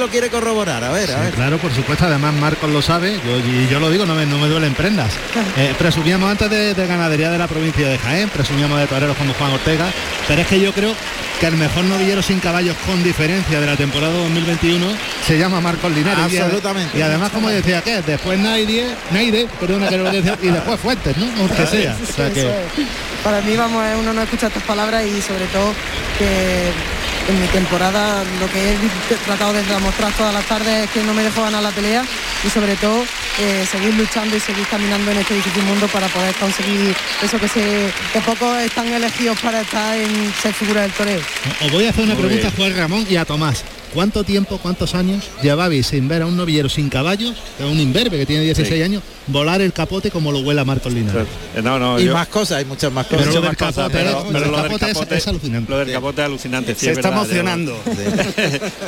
lo quiere corroborar, a ver, a ver. Claro, por supuesto, además Marcos lo sabe, yo, y yo lo digo, no me, no me duelen prendas. Eh, presumíamos antes de, de ganadería de la provincia de Jaén, presumíamos de toreros como Juan Ortega, pero es que yo creo que el mejor novillero sin caballos con diferencia de la temporada 2021 se llama Marcos Linares. Absolutamente. Y, además, como decía que después Naide, Naide, perdona que lo decía, y después Fuentes, ¿no? Aunque sea. O sea que. Para mí, vamos, es uno no escucha estas palabras y sobre todo que en mi temporada lo que he tratado de demostrar todas las tardes es que no me dejo ganar la pelea y sobre todo eh, seguir luchando y seguir caminando en este difícil mundo para poder conseguir eso que se que pocos están elegidos para estar en ser figura del toreo. os voy a hacer una Muy pregunta a bien. Juan Ramón y a Tomás. ¿Cuánto tiempo, cuántos años llevabais sin ver a un novillero sin caballos, es un imberbe que tiene 16 Sí. años, volar el capote como lo vuela Marcos Linares? Eh, No, no, y yo- más cosas, hay muchas más cosas. Pero mucho lo del capote, pero, lo pero del lo del capote es- alucinante. Lo del capote es alucinante. sí, Se es está verdad, emocionando.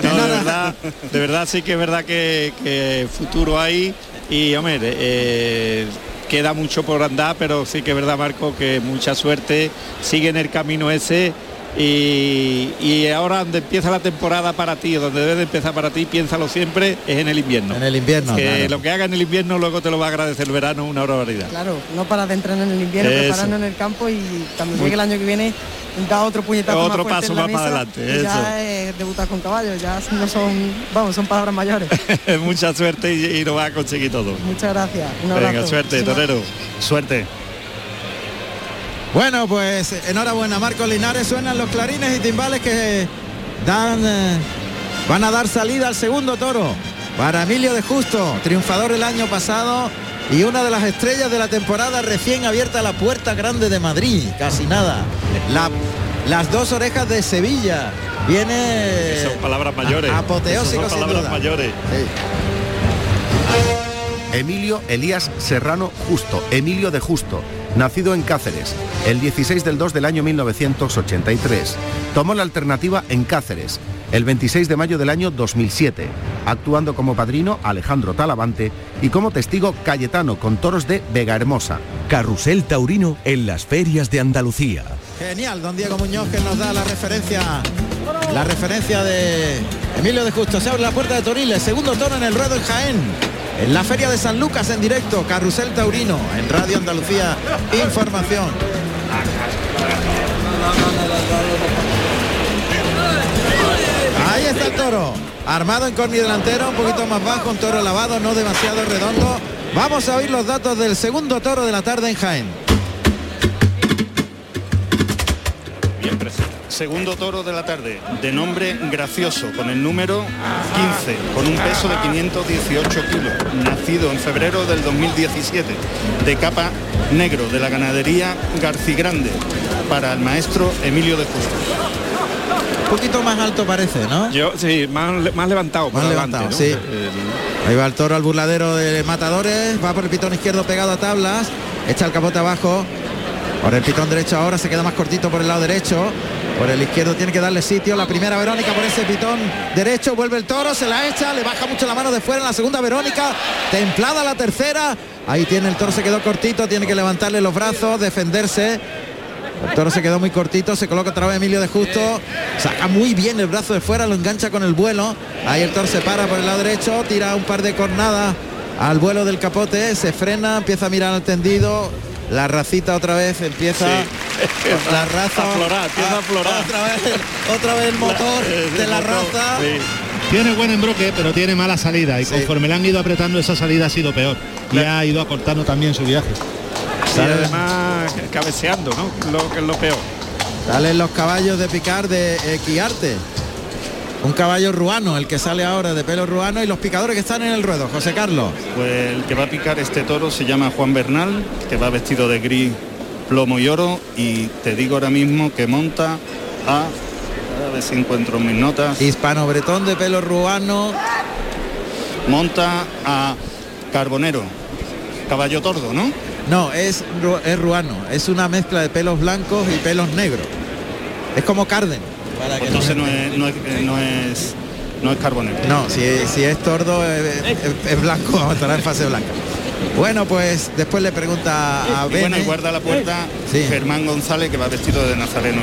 No, de verdad, de verdad sí que es verdad que, que futuro hay y hombre, eh, queda mucho por andar, pero sí que es verdad Marco que mucha suerte, sigue en el camino ese y, y ahora donde empieza la temporada para ti, donde debe de empezar para ti, piénsalo siempre, es en el invierno. En el invierno, Que claro. lo que haga en el invierno luego te lo va a agradecer el verano una barbaridad. Claro, no para de entrenar en el invierno, Eso. prepararnos en el campo y cuando llegue el año que viene da otro puñetazo Otro más fuerte paso en la más para adelante, y eso. Ya es debutar con caballos, ya no son, vamos, son palabras mayores. Mucha suerte y, y lo va a conseguir todo. Muchas gracias. Un Venga, suerte, torero. Suerte. Bueno, pues enhorabuena, Marcos Linares. Suenan los clarines y timbales que dan, eh, van a dar salida al segundo toro para Emilio de Justo, triunfador el año pasado y una de las estrellas de la temporada recién abierta la puerta grande de Madrid, casi nada. La- las dos orejas de Sevilla. Viene Son palabras mayores. a- apoteósico son sin palabras duda. mayores. Emilio Elías Serrano Justo, Emilio de Justo, nacido en Cáceres, el 16 del 2 del año 1983. Tomó la alternativa en Cáceres, el 26 de mayo del año 2007, actuando como padrino Alejandro Talavante y como testigo Cayetano con toros de Vega Hermosa. Carrusel Taurino en las ferias de Andalucía. Genial, don Diego Muñoz que nos da la referencia, la referencia de Emilio de Justo. Se abre la puerta de Toriles, segundo toro en el ruedo en Jaén. En la feria de San Lucas en directo, Carrusel Taurino, en Radio Andalucía, información. Ahí está el toro, armado en corni delantero, un poquito más bajo, un toro lavado, no demasiado redondo. Vamos a oír los datos del segundo toro de la tarde en Jaén. Bien presente. Segundo toro de la tarde, de nombre gracioso, con el número 15, con un peso de 518 kilos, nacido en febrero del 2017, de capa negro de la ganadería Garcigrande, para el maestro Emilio de Justo. Un poquito más alto parece, ¿no? Yo sí, más, más levantado, Más adelante, levantado, ¿no? sí. El- Ahí va el toro al burladero de matadores, va por el pitón izquierdo pegado a tablas, echa el capote abajo, por el pitón derecho ahora se queda más cortito por el lado derecho, por el izquierdo tiene que darle sitio, la primera Verónica por ese pitón derecho, vuelve el toro, se la echa, le baja mucho la mano de fuera en la segunda Verónica, templada la tercera, ahí tiene el toro, se quedó cortito, tiene que levantarle los brazos, defenderse. El toro se quedó muy cortito, se coloca otra vez Emilio de Justo, saca muy bien el brazo de fuera, lo engancha con el vuelo. Ahí el toro se para por el lado derecho, tira un par de cornadas al vuelo del capote, se frena, empieza a mirar al tendido. La racita otra vez empieza la raza A florar, empieza a florar. Otra vez, otra vez el motor de la raza. Tiene buen embroque, pero tiene mala salida y conforme le han ido apretando esa salida ha sido peor. Y ha ido acortando también su viaje. Sí, además cabeceando, ¿no? Lo que es lo peor. Salen los caballos de picar de Equiarte. Un caballo ruano, el que sale ahora de pelo ruano y los picadores que están en el ruedo. José Carlos. Pues el que va a picar este toro se llama Juan Bernal, que va vestido de gris, plomo y oro, y te digo ahora mismo que monta a, a ver si encuentro mis notas, Hispano Bretón de pelo ruano. monta a Carbonero, caballo tordo, ¿no? No, es, es ruano. Es una mezcla de pelos blancos y pelos negros. Es como Carden. Para que Pues entonces no- no es, no es, eh, no es, no es Carbonero. No, si, si es tordo es, es- es blanco, vamos a estar en fase blanca. Bueno, pues después le pregunta a Y bueno, y guarda la puerta Sí. Germán González, que va vestido de nazareno.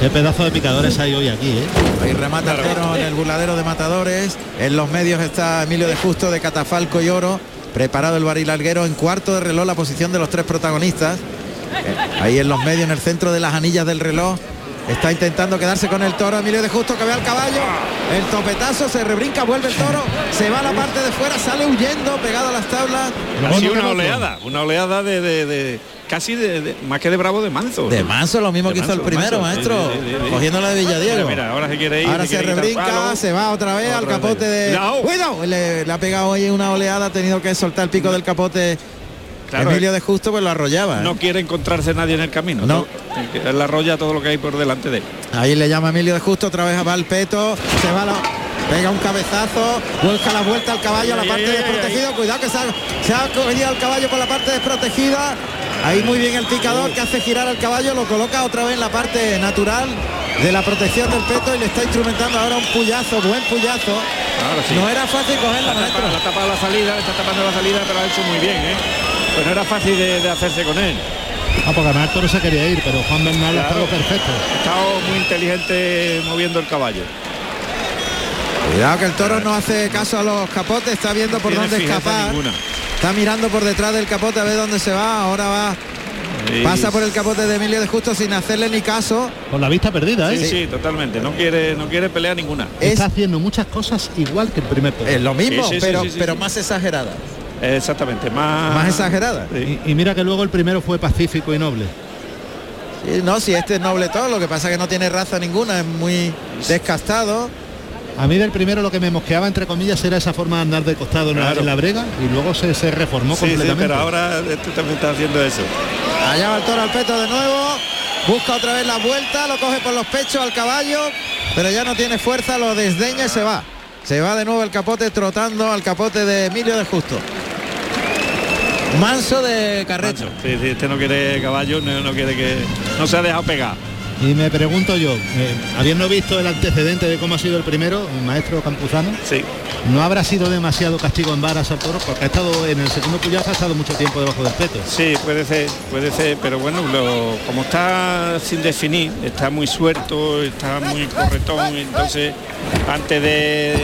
Qué pedazo de picadores hay hoy aquí, ¿eh? Ahí remata el toro en el burladero de matadores. En los medios está Emilio de Justo de Catafalco y Oro. Preparado el barril alguero en cuarto de reloj la posición de los tres protagonistas. Eh, Ahí en los medios, en el centro de las anillas del reloj. Está intentando quedarse con el toro Emilio de Justo que ve al caballo. El topetazo se rebrinca, vuelve el toro. Se va a la parte de fuera, sale huyendo, pegado a las tablas. Ha sido una oleada, una oleada de, de- de- casi de, de- más que de bravo de manso. De Manso, lo mismo De que hizo el primero, Manso, maestro. sí, sí, sí, sí. Cogiéndola de Villadiego. Mira, mira, ahora se quiere ir. Ahora se rebrinca, se va otra vez al capote vez. de. Cuidado. Le ha pegado hoy una oleada, ha tenido que soltar el pico del capote. Claro, Emilio de Justo pues lo arrollaba. ¿eh? No quiere encontrarse nadie en el camino. No. Él arrolla todo lo que hay por delante de él. Ahí le llama Emilio de Justo, otra vez va al peto, se va la, pega un cabezazo, vuelca la vuelta al caballo a la Ay, parte ay, ay, desprotegida, cuidado que se ha, se ha cogido al caballo por la parte desprotegida. Ahí muy bien el picador que hace girar al caballo, lo coloca otra vez en la parte natural de la protección del peto y le está instrumentando ahora un puyazo, buen puyazo. Sí. No era fácil cogerla, La tapa, la tapa la salida, está tapando la salida, pero ha hecho muy bien, ¿eh? Pues no era fácil de, de hacerse con él. Ah, porque además el toro se quería ir, pero Juan Bernal ha estado perfecto. Ha estado muy inteligente moviendo el caballo. Cuidado que el toro no hace caso a los capotes, está viendo por dónde escapar. ninguna. Está mirando por detrás del capote a ver dónde se va. Ahora va. Pasa por el capote de Emilio de Justo sin hacerle ni caso. Con la vista perdida, ¿eh? Sí, sí, totalmente. No quiere, no quiere pelear ninguna. Es, Está haciendo muchas cosas igual que el primer toro. es lo mismo, Sí, sí, sí, pero, sí, sí, pero sí. más exagerada. Exactamente, más... Más exagerada. Sí. Y, y mira que luego el primero fue pacífico y noble. Sí, no, si este es noble todo, lo que pasa es que no tiene raza ninguna, es muy descastado. A mí del primero lo que me mosqueaba, entre comillas, era esa forma de andar de costado en, la, Claro. en la brega y luego se, se reformó Sí, sí, completamente. pero ahora este también está haciendo eso. Allá va el toro al peto de nuevo. Busca otra vez la vuelta, lo coge por los pechos al caballo, pero ya no tiene fuerza, lo desdeña y se va. Se va de nuevo el capote trotando al capote de Emilio de Justo. Manso de Carrecho. Sí, sí, este no quiere caballo, no, no quiere que... No se ha dejado pegar. Y me pregunto yo, eh, habiendo visto el antecedente de cómo ha sido el primero, el maestro Campuzano, Sí. ¿no habrá sido demasiado castigo en varas al toro? Porque ha estado en el segundo puyazo, ha estado mucho tiempo debajo del peto. Sí, puede ser, puede ser, pero bueno, lo- como está sin definir, está muy suelto, está muy corretón, entonces antes de,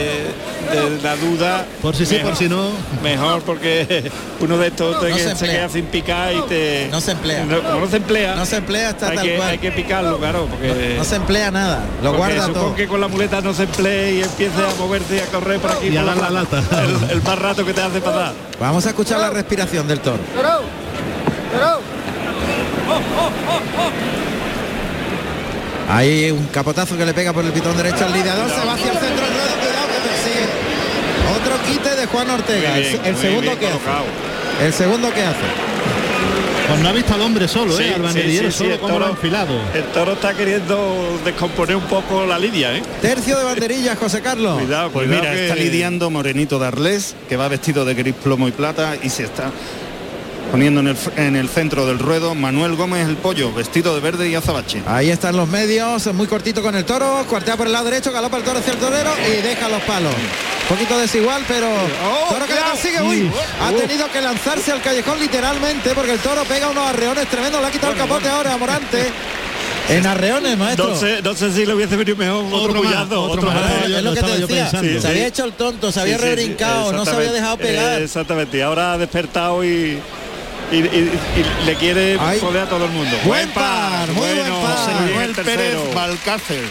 de la duda, Por si sí, mejor- por si no. mejor porque uno de estos te- No se queda sin picar y te No se emplea. no- como no se emplea, No se emplea, está hay tal que, cual. hay que picarlo, claro, porque, No se emplea nada, lo porque guarda supongo todo. que con la muleta no se emplee y empiece a moverse y a correr por aquí Y a por dar la lata. El, el más rato que te hace pasar. Vamos a escuchar la respiración del toro. Hay un capotazo que le pega por el pitón derecho al lidiador, se va hacia el centro del ruedo, cuidado que persigue. Otro quite de Juan Ortega, el, segundo bien que hace. El segundo que hace. Pues no ha visto al hombre solo, Sí, ¿eh? Al sí, banderillero sí, sí, solo el como toro- enfilado. El toro está queriendo descomponer un poco la lidia, ¿eh? Tercio de banderillas, José Carlos. Cuidado, Pues cuidado mira, que- está lidiando Morenito de Arles, que va vestido de gris plomo y plata y se está poniendo en el, en el centro del ruedo Manuel Gómez el pollo, vestido de verde y azabache. Ahí están los medios, muy cortito con el toro, cuartea por el lado derecho, galopa el toro hacia el torero y deja los palos. Un poquito desigual, pero toro que consigue, uy, ha tenido que lanzarse al callejón literalmente porque el toro pega unos arreones tremendos, le ha quitado el capote ahora a Morante. En arreones, maestro. No sé, no sé si le hubiese venido mejor otro, Otro otro otro más. más. Es lo que te yo decía, se había hecho el tonto, se había Sí, sí, sí, rebrincado, no se había dejado pegar. Eh, exactamente, y ahora ha despertado y, y, y- y le quiere joder a todo el mundo. Buen par, muy buen par. Manuel. Pérez Balcácer,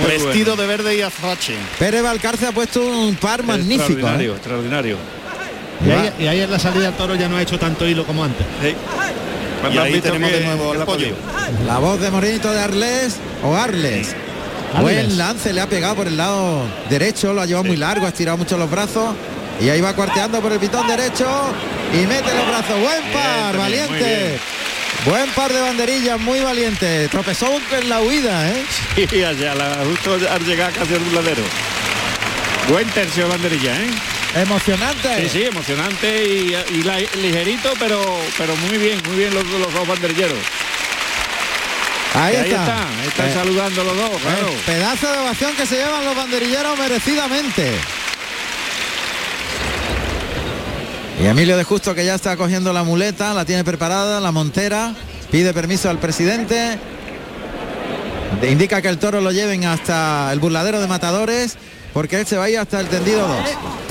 Muy vestido de verde y azabache. Pérez Valcarce ha puesto un par magnífico. Extraordinario, ¿eh? extraordinario. Y ahí, y ahí en la salida el toro ya no ha hecho tanto hilo como antes. Sí. Y ahí tenemos de nuevo al la voz de Morenito de Arles o Arles. Buen Arles. lance, le ha pegado por el lado derecho, lo ha llevado muy largo, ha estirado mucho los brazos y ahí va cuarteando por el pitón derecho y mete los brazos. Buen par, valiente. Buen par de banderillas, muy valiente. Tropezó en la huida, ¿eh? Y allá, justo al llegar casi al burladero. Buen tercio de banderilla, ¿eh? Emocionante. Sí, sí, emocionante y, y la- ligerito, pero pero muy bien, muy bien los, los dos banderilleros. Ahí, ahí está. está, ahí están Eh, saludando los dos, claro. eh, pedazo de ovación que se llevan los banderilleros merecidamente. Y Emilio de Justo que ya está cogiendo la muleta, la tiene preparada, la montera, pide permiso al presidente, de- indica que el toro lo lleven hasta el burladero de matadores, porque él se va a ir hasta el tendido 2.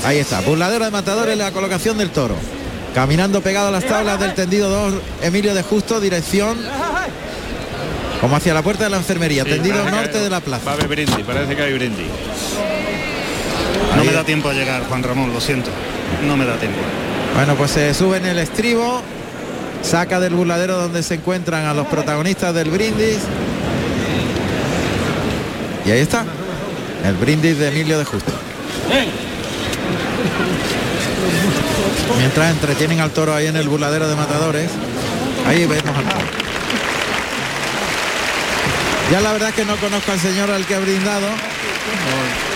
Ahí está, burladero de matadores, la colocación del toro. Caminando pegado a las tablas del tendido 2, Emilio de Justo, dirección como hacia la puerta de la enfermería, Sí, tendido norte hay- de la Va a plaza. haber brindis, parece que hay brindis. No Ahí- me da tiempo a llegar, Juan Ramón, lo siento. No me da tiempo. Bueno, pues se sube en el estribo, saca del burladero donde se encuentran a los protagonistas del brindis. Y ahí está, el brindis de Emilio de Justo. Mientras entretienen al toro ahí en el burladero de matadores, ahí vemos al toro. Ya la verdad es que no conozco al señor al que ha brindado.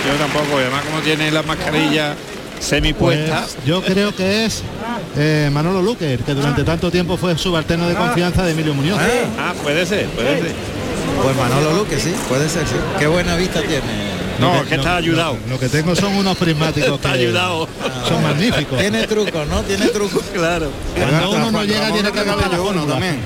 Yo tampoco, además como tiene la mascarilla semipuesta. Pues yo creo que es eh, Manolo Luque, que durante tanto tiempo fue subalterno de confianza de Emilio Muñoz. Ah, puede ser, puede ser. Pues Manolo Luque, sí, puede ser, sí. Qué buena vista tiene. No, es que está ayudado. Lo, lo que tengo son unos prismáticos Está que ayudado. son magníficos. Tiene truco, ¿no? Tiene truco. Claro. Cuando uno no llega tiene que buscar la también.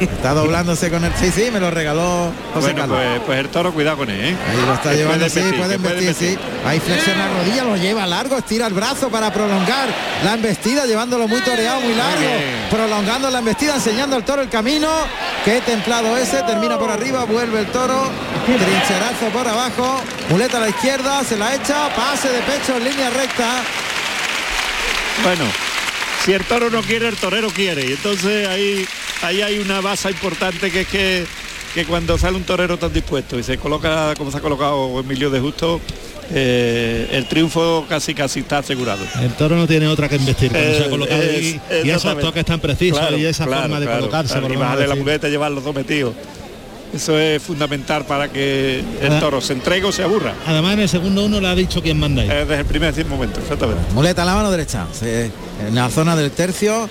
Está doblándose con el. Sí, sí, me lo regaló José Bueno, Carlos. pues, pues el toro, cuidado con él, ¿eh? Ahí lo está llevando, puede sí, vestir, puede vestir, sí. Ahí flexiona la rodilla, lo lleva largo, estira el brazo para prolongar la embestida, llevándolo muy toreado, muy largo, prolongando la embestida, enseñando al toro el camino. Qué templado ese, termina por arriba, vuelve el toro, trincherazo por abajo, muleta a la izquierda, se la echa, pase de pecho en línea recta. Bueno, si el toro no quiere, el torero quiere. Y entonces ahí, ahí hay una base importante que es que, que cuando sale un torero tan dispuesto y se coloca como se ha colocado Emilio de Justo, eh, el triunfo casi casi está asegurado. El toro no tiene otra que investir cuando se ha Eh, colocado es- ahí, y esos toques tan precisos Claro, y esa claro, forma de claro, colocarse. claro, por y bajarle la muleta y llevarlos dos metidos. Eso es fundamental para que el Ah. toro se entregue o se aburra. Además en el segundo uno le ha dicho quién manda ahí. Eh, desde el primer momento, exactamente. Muleta en la mano derecha, en la zona del tercio,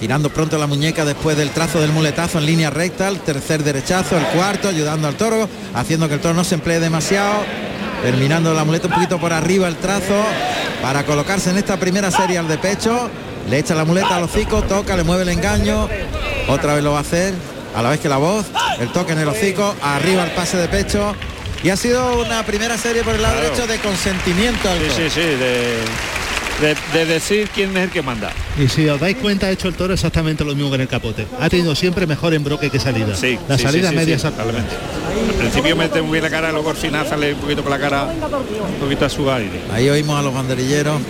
girando pronto la muñeca después del trazo del muletazo en línea recta, el tercer derechazo, el cuarto, ayudando al toro, haciendo que el toro no se emplee demasiado, terminando la muleta un poquito por arriba el trazo, para colocarse en esta primera serie al de pecho, le echa la muleta al hocico, toca, le mueve el engaño, otra vez lo va a hacer, a la vez que la voz, el toque en el hocico, arriba el pase de pecho. Y ha sido una primera serie por el lado Claro. derecho de consentimiento al Sí, sí, sí, de, de- de decir quién es el que manda. Y si os dais cuenta ha hecho el toro exactamente lo mismo que en el capote. Ha tenido siempre mejor embroque que salida. Sí, la sí, salida sí, sí, media sí, exacta. totalmente. Al principio mete muy bien la cara, luego al final sale un poquito con la cara, un poquito a su aire. Ahí oímos a los banderilleros.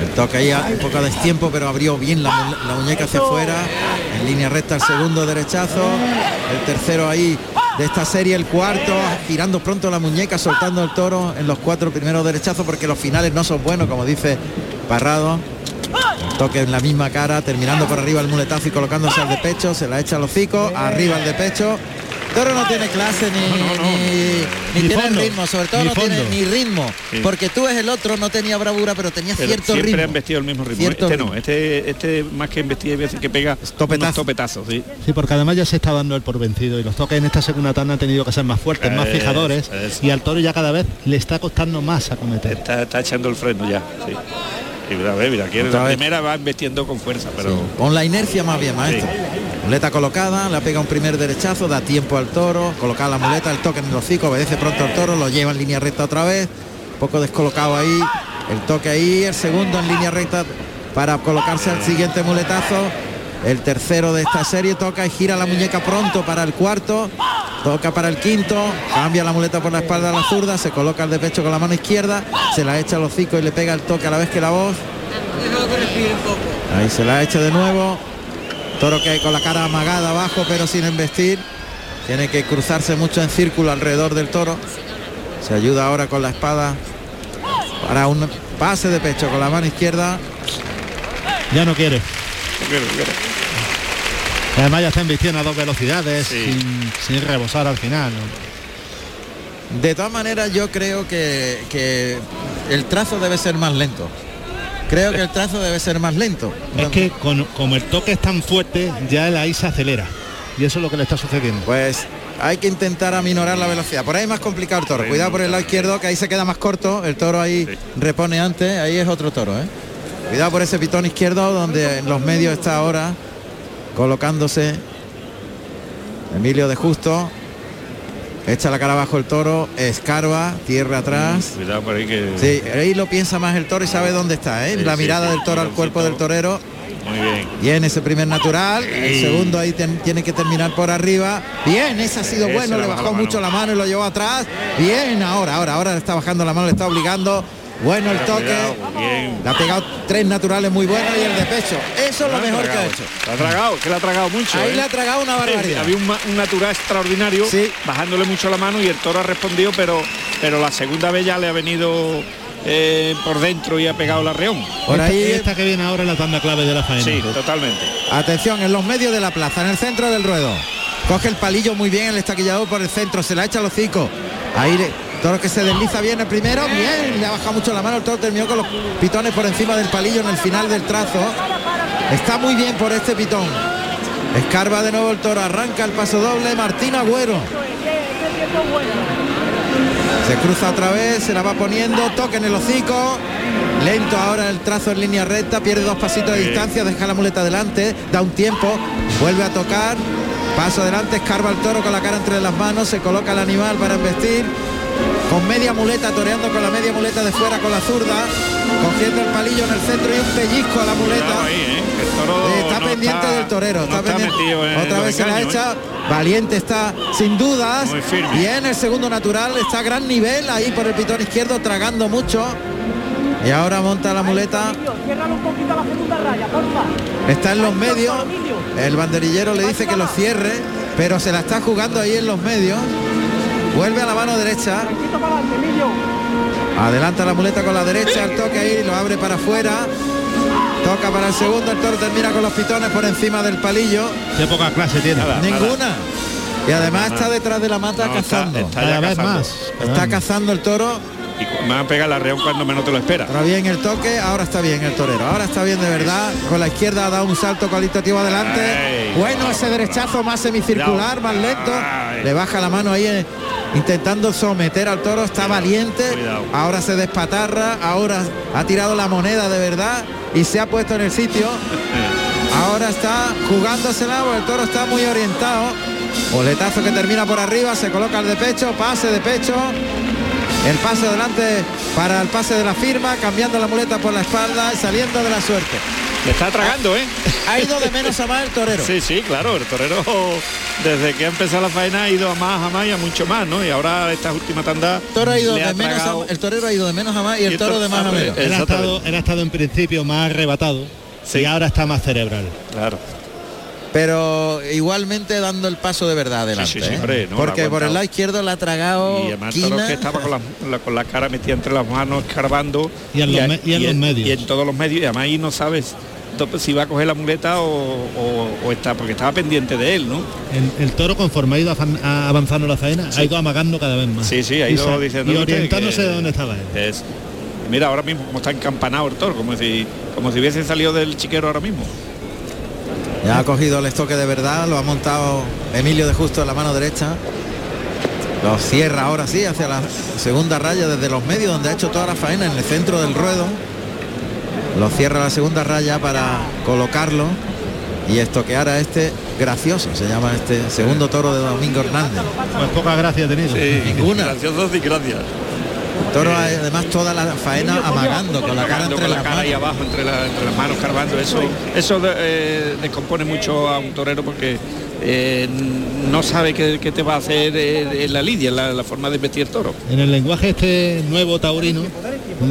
El toque ahí a un poco a destiempo, pero abrió bien la, la muñeca hacia afuera. En línea recta el segundo derechazo. El tercero ahí de esta serie, el cuarto, girando pronto la muñeca, soltando el toro en los cuatro primeros derechazos, porque los finales no son buenos, como dice Parrado. Toque en la misma cara, terminando por arriba el muletazo y colocándose al de pecho, se la echa al hocico, arriba el de pecho. Toro no tiene clase ni, ni, ni Ni tiene fondo, ritmo, sobre todo ni no tiene ni ritmo, Sí. porque tú ves el otro, no tenía bravura, pero tenía Pero cierto siempre ritmo. han vestido el mismo ritmo. Cierto este ritmo. no, este, este más que embestida hay veces que pega Topetazo. topetazos, sí. Sí, porque además ya se está dando el por vencido y los toques en esta segunda tanda han tenido que ser más fuertes, más fijadores y al toro ya cada vez le está costando más acometer. Está, está echando el freno ya, sí. Y mira, mira, la vez. primera va embestiendo con fuerza, pero Con la inercia más bien, maestro. Muleta colocada, le pega un primer derechazo, da tiempo al toro, colocar la muleta, el toque en el hocico, obedece pronto al toro, lo lleva en línea recta otra vez, poco descolocado ahí, el toque ahí, el segundo en línea recta para colocarse al siguiente muletazo, el tercero de esta serie toca y gira la muñeca pronto para el cuarto, toca para el quinto, cambia la muleta por la espalda a la zurda, se coloca el de pecho con la mano izquierda, se la echa al hocico y le pega el toque a la vez que la voz. Ahí se la echa de nuevo. Toro que con la cara amagada abajo pero sin embestir. Tiene que cruzarse mucho en círculo alrededor del toro. Se ayuda ahora con la espada para un pase de pecho con la mano izquierda. Ya no quiere. Además ya está embistiendo a dos velocidades Sí. sin, sin rebosar al final. ¿no? De todas maneras yo creo que, que el trazo debe ser más lento. Creo que el trazo debe ser más lento. Es que con- como el toque es tan fuerte, ya el ahí se acelera. Y eso es lo que le está sucediendo. Pues hay que intentar aminorar la velocidad. Por ahí es más complicado el toro. Cuidado por el lado izquierdo, que ahí se queda más corto. El toro ahí repone antes. Ahí es otro toro, ¿eh? Cuidado por ese pitón izquierdo donde en los medios está ahora colocándose Emilio de Justo. Echa la cara abajo el toro, escarba, tierra atrás. Cuidado por ahí que... Sí, ahí lo piensa más el toro y sabe dónde está, ¿eh? Sí, la mirada sí, del toro al cuerpo del torero. Muy bien. Bien ese primer natural, el segundo ahí ten- tiene que terminar por arriba. Bien, ese ha sido bueno, le bajó bajó la mucho la mano y lo llevó atrás. Bien, ahora, ahora, ahora le está bajando la mano, le está obligando. Bueno el toque. Bien. Le ha pegado tres naturales muy buenos y el de pecho. Eso es lo mejor que ha hecho. La ha tragado, que la ha tragado mucho. Ahí ¿eh? le ha tragado una barbaridad. Había un, natural extraordinario, Sí. bajándole mucho la mano y el toro ha respondido, pero, pero la segunda vez ya le ha venido eh, por dentro y ha pegado la reón. Por ahí, esta que viene ahora la tanda clave de la faena. Sí, totalmente. atención, en los medios de la plaza, en el centro del ruedo. Coge el palillo muy bien, el estaquillador por el centro, se la echa a los hocico. Ahí le- toro que se desliza bien el primero, bien, le ha bajado mucho la mano, el toro terminó con los pitones por encima del palillo en el final del trazo. Está muy bien por este pitón. Escarba de nuevo el toro, arranca el paso doble, Martín Agüero. Se cruza otra vez, se la va poniendo, toque en el hocico. Lento ahora el trazo en línea recta, pierde dos pasitos de distancia, deja la muleta adelante, da un tiempo, vuelve a tocar, paso adelante, escarba el toro con la cara entre las manos, se coloca el animal para embestir, con media muleta, toreando con la media muleta de fuera con la zurda, cogiendo el palillo en el centro y un pellizco a la muleta. Está no pendiente está- del torero, no está pendiente. metido en Otra vez se la echa. ¿eh? Valiente está sin dudas. Muy firme. Bien el segundo natural, está a gran nivel ahí por el pitón izquierdo, tragando mucho. Y ahora monta la muleta. Está en los medios. El banderillero le dice que lo cierre, pero se la está jugando ahí en los medios. Vuelve a la mano derecha. Adelanta la muleta con la derecha, el toque ahí, lo abre para afuera. Toca para el segundo, el toro termina con los pitones por encima del palillo. Qué poca clase tiene. Nada. Ninguna. Y además está detrás de la mata No, está- cazando. está Cada ya vez cazando. más. Está cazando el toro. Y me van a pegar la reón cuando menos te lo espera. Ahora bien el toque, ahora está bien el torero. Ahora está bien de verdad. Con la izquierda ha dado un salto cualitativo adelante. Ay, bueno ese derechazo más semicircular, más lento. Ay. Le baja la mano ahí eh, intentando someter al toro. Está valiente. cuidado. Ahora se despatarra. Ahora ha tirado la moneda de verdad y se ha puesto en el sitio. Ahora está jugándosela, el toro está muy orientado. Boletazo que termina por arriba, se coloca el de pecho, pase de pecho. El pase adelante para el pase de la firma, cambiando la muleta por la espalda y saliendo de la suerte. Le está tragando, ¿eh? Ha ido de menos a más el torero. Sí, sí, claro, el torero desde que ha empezado la faena ha ido a más, a más y a mucho más, ¿no? Y ahora esta última tanda El, toro ha ido le de ha menos a- tragado- el torero ha ido de menos a más y el Y toro de más a menos. Él ha, estado, él ha estado en principio más arrebatado Sí. y ahora está más cerebral. Claro. Pero igualmente dando el paso de verdad adelante. Sí, sí, sí, ¿eh? hombre, no, Porque por el lado izquierdo le ha tragado Y además el toro quina. que estaba con la, la- con la cara metida entre las manos, escarbando. Y en los me- y en los medios. Y en todos los medios. Y además ahí no sabes si va a coger la muleta o, o- o está, porque estaba pendiente de él, ¿no? El, el toro conforme ha ido avanzando la faena ha ido amagando cada vez más. Sí, sí, ha Y ido sa- diciendo Y orientándose que- de dónde estaba él. Es, mira, ahora mismo como está encampanado el toro, como si, como si hubiese salido del chiquero ahora mismo. Ya ha cogido el estoque de verdad, lo ha montado Emilio de Justo en la mano derecha. Lo cierra ahora sí hacia la segunda raya desde los medios donde ha hecho toda la faena en el centro del ruedo. Lo cierra la segunda raya para colocarlo y estoquear a este gracioso, se llama este segundo toro de Domingo Hernández. Pues poca gracia ha tenido. Ninguna. Gracioso y gracias. Toro además toda la faena amagando con la cara entre con la las cara ahí manos. abajo entre, la- entre las manos cargando eso eso de- eh, descompone mucho a un torero porque eh, no sabe qué, qué te va a hacer eh, en la lidia la, la forma de vestir toro En el lenguaje este nuevo taurino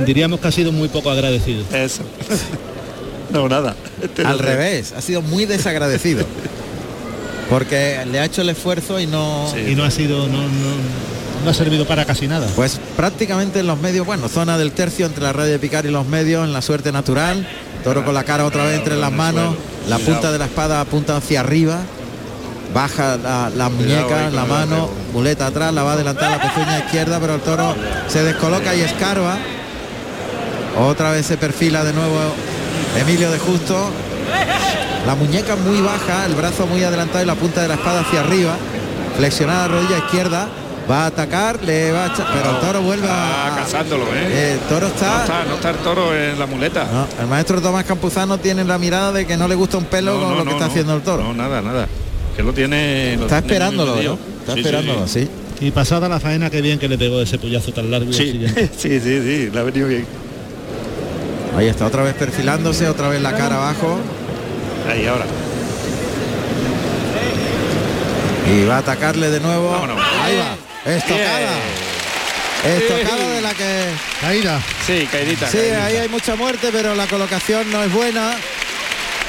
diríamos que ha sido muy poco agradecido. eso no nada Al revés, ha sido muy desagradecido. Porque le ha hecho el esfuerzo y no, Sí. Y no ha sido, no, no- no ha servido para casi nada. Pues prácticamente en los medios, bueno, zona del tercio entre la radio de picar y los medios, en la suerte natural. Toro con la cara otra vez entre las manos, la punta de la espada apunta hacia arriba, baja la, la muñeca, la mano, muleta atrás, la va a adelantar la pezuña izquierda, pero el toro se descoloca y escarba. Otra vez se perfila de nuevo Emilio de Justo. La muñeca muy baja, el brazo muy adelantado y la punta de la espada hacia arriba. Flexionada la rodilla izquierda. Va a atacar, le va a echar, pero el toro vuelve a... Está cazándolo, ¿eh? El toro No está... está, no está el toro en la muleta. No, el maestro Tomás Campuzano tiene la mirada de que no le gusta un pelo No, con no, lo que está no. haciendo el toro. No, nada, nada. Que lo tiene... lo está tiene esperándolo. ¿no? Está Sí, esperándolo, sí. sí. Y pasada la faena, qué bien que le pegó ese puyazo tan largo. y Sí, sí, sí, sí, le ha venido bien. Ahí está, otra vez perfilándose, otra vez la cara abajo. Ahí, ahora. Y va a atacarle de nuevo. Vámonos. Ahí va. Estocada. Estocada de la que... Caída. Sí, caidita. Sí, caidita. ahí hay mucha muerte, pero la colocación no es buena.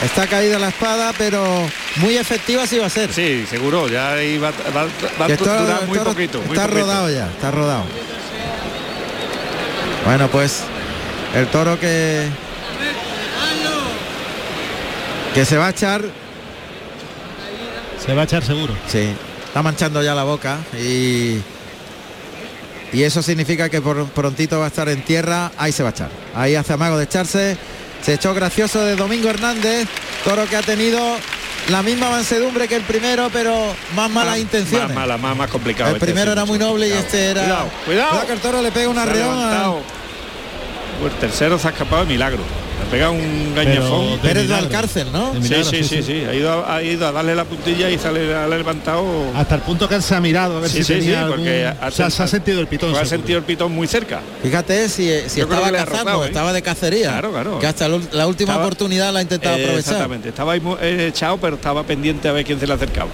Está caída la espada, pero muy efectiva sí va a ser. Sí, seguro, ya ahí va, va- va a durar muy poquito. muy está poquito. rodado ya, está rodado. Bueno, pues el toro que que se va a echar, Se va a echar seguro. sí, está manchando ya la boca y y eso significa que por prontito va a estar en tierra, ahí se va a echar. Ahí hace amago de echarse. Se echó gracioso de Domingo Hernández, toro que ha tenido la misma mansedumbre que el primero, pero más malas Más- intenciones. Más mala, más, más complicado. El este, primero era muy noble y este era. Cuidado, cuidado. que el toro le pega un Se ha arreón a- levantado. Pues el tercero se ha escapado de milagro. Ha pegado un gañafón. de Pérez de milagro. Alcárcel, ¿no? Sí, sí, sí, sí. Ha ido, a- ha ido a darle la puntilla y sale, le ha levantado. Hasta el punto que él se ha mirado a ver Sí, si sí, tenía sí, algún- porque o sea, se ha sentido el pitón. Ha seguro. sentido el pitón muy cerca. Fíjate si, creo estaba ha cazando, ¿eh? estaba de cacería. Claro, claro. Que hasta la- última Estaba- oportunidad la ha intentado Eh, aprovechar. Exactamente. Estaba ahí eh, echado, pero estaba pendiente a ver quién se le acercaba.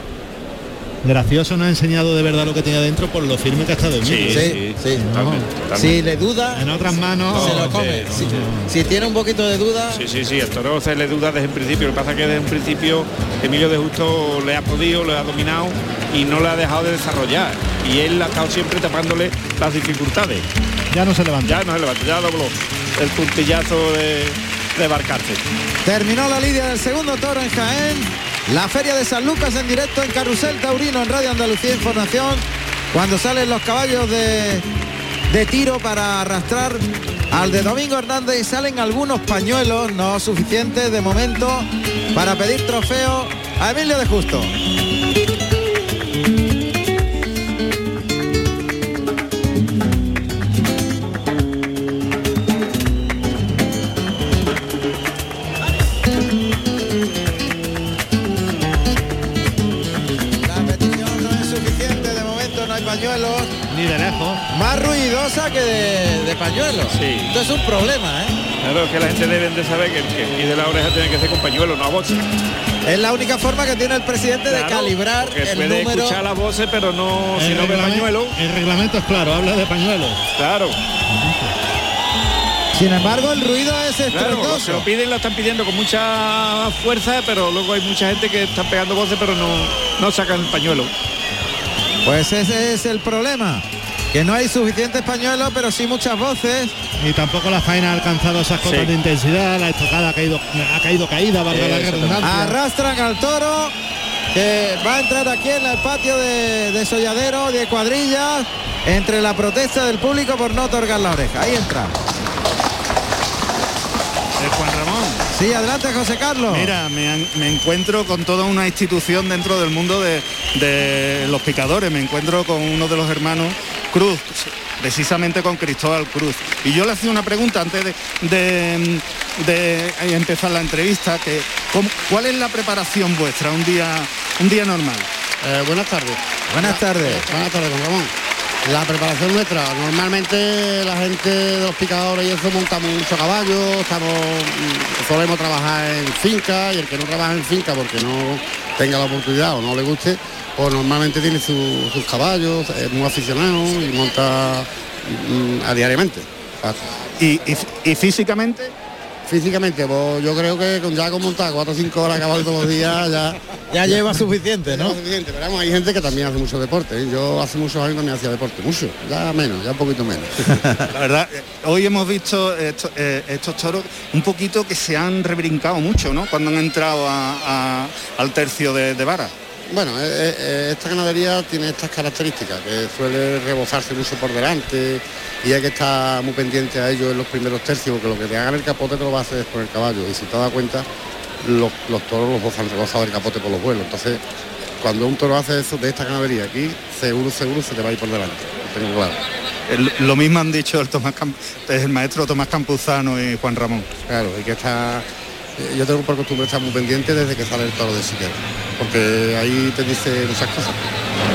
Gracioso nos ha enseñado de verdad lo que tenía dentro por lo firme que ha estado en Sí, sí. totalmente, totalmente. Si le duda, En otras manos. se lo come. sí, no, si, si tiene un poquito de duda, Sí, sí, sí, el toro se le duda desde el principio. Lo que pasa es que desde un principio Emilio de Justo le ha podido, le ha dominado y no le ha dejado de desarrollar. Y él ha estado siempre tapándole las dificultades. Ya no se levanta. Ya no se levanta, ya dobló el puntillazo de, de Barcarce. terminó la lidia del segundo toro en Jaén. La feria de San Lucas en directo en Carrusel Taurino en Radio Andalucía Información. Cuando salen los caballos de, de tiro para arrastrar al de Domingo Hernández salen algunos pañuelos, no suficientes de momento, para pedir trofeo a Emilio de Justo. Pañuelos. Ni de lejos. Más ruidosa que de, de pañuelos. Sí. Esto es un problema, ¿eh? Claro, que la gente deben de saber que el que pide la oreja tiene que ser con pañuelo, no a voces. Es la única forma que tiene el presidente de calibrar el puede número. escuchar las voces, pero no si El no ve reglamento- pañuelo. El reglamento es claro, habla de pañuelos. Claro, Sin embargo, el ruido es claro, estruendoso. lo piden lo están pidiendo con mucha fuerza, pero luego hay mucha gente que está pegando voces, pero no, no sacan el pañuelo. Pues ese es el problema. Que no hay suficientes pañuelos, pero sí muchas voces. Y tampoco la faena ha alcanzado esas cotas Sí. de intensidad, la estocada ha caído, ha caído caída, valga la redundancia. Arrastran al toro que va a entrar aquí en el patio de, de Solladero, de cuadrillas, entre la protesta del público por no otorgar la oreja. Ahí entra. Eh, Juan Ramón. Sí, adelante José Carlos. Mira, me, encuentro con toda una institución dentro del mundo de, de los picadores. Me encuentro con uno de los hermanos Cruz, precisamente con Cristóbal Cruz. Y yo le hacía una pregunta antes de, de- de empezar la entrevista, que ¿cómo- ¿cuál es la preparación vuestra un día, un día normal? Eh, buenas tardes. Buenas tardes. Buenas tardes, don Ramón. La preparación nuestra, normalmente la gente de los picadores y eso montamos mucho caballo, estamos, mm, solemos trabajar en finca y el que no trabaja en finca porque no tenga la oportunidad o no le guste, pues normalmente tiene su- sus caballos, es muy aficionado y monta mm, a diariamente. Y- y físicamente, Físicamente, pues yo creo que con ya con montar 4 o 5 horas a caballo todos los días ya Ya lleva suficiente, no suficiente, pero vamos, hay gente que también hace mucho deporte. ¿eh? Yo hace muchos años también hacía deporte, mucho, ya menos, ya un poquito menos. la verdad, eh, hoy hemos visto esto- eh, estos toros un poquito que se han rebrincado mucho, ¿no? Cuando han entrado a- a- al tercio de, de vara. Bueno, eh, eh, esta ganadería tiene estas características, que suele rebozarse mucho por delante y hay que estar muy pendiente a ello en los primeros tercios, porque lo que te hagan el capote te lo va a hacer es por el caballo. Y si te das cuenta, los, los toros los bozan rebozados el capote por los vuelos. Entonces, cuando un toro hace eso de esta ganadería aquí, seguro, seguro se te va a ir por delante. Tengo claro. El- lo mismo han dicho el, Tomás Camp- el maestro Tomás Campuzano y Juan Ramón. Claro, hay que estar. Eh, Yo tengo por costumbre estar muy pendiente desde que sale el toro de Siquera, porque ahí te dice muchas cosas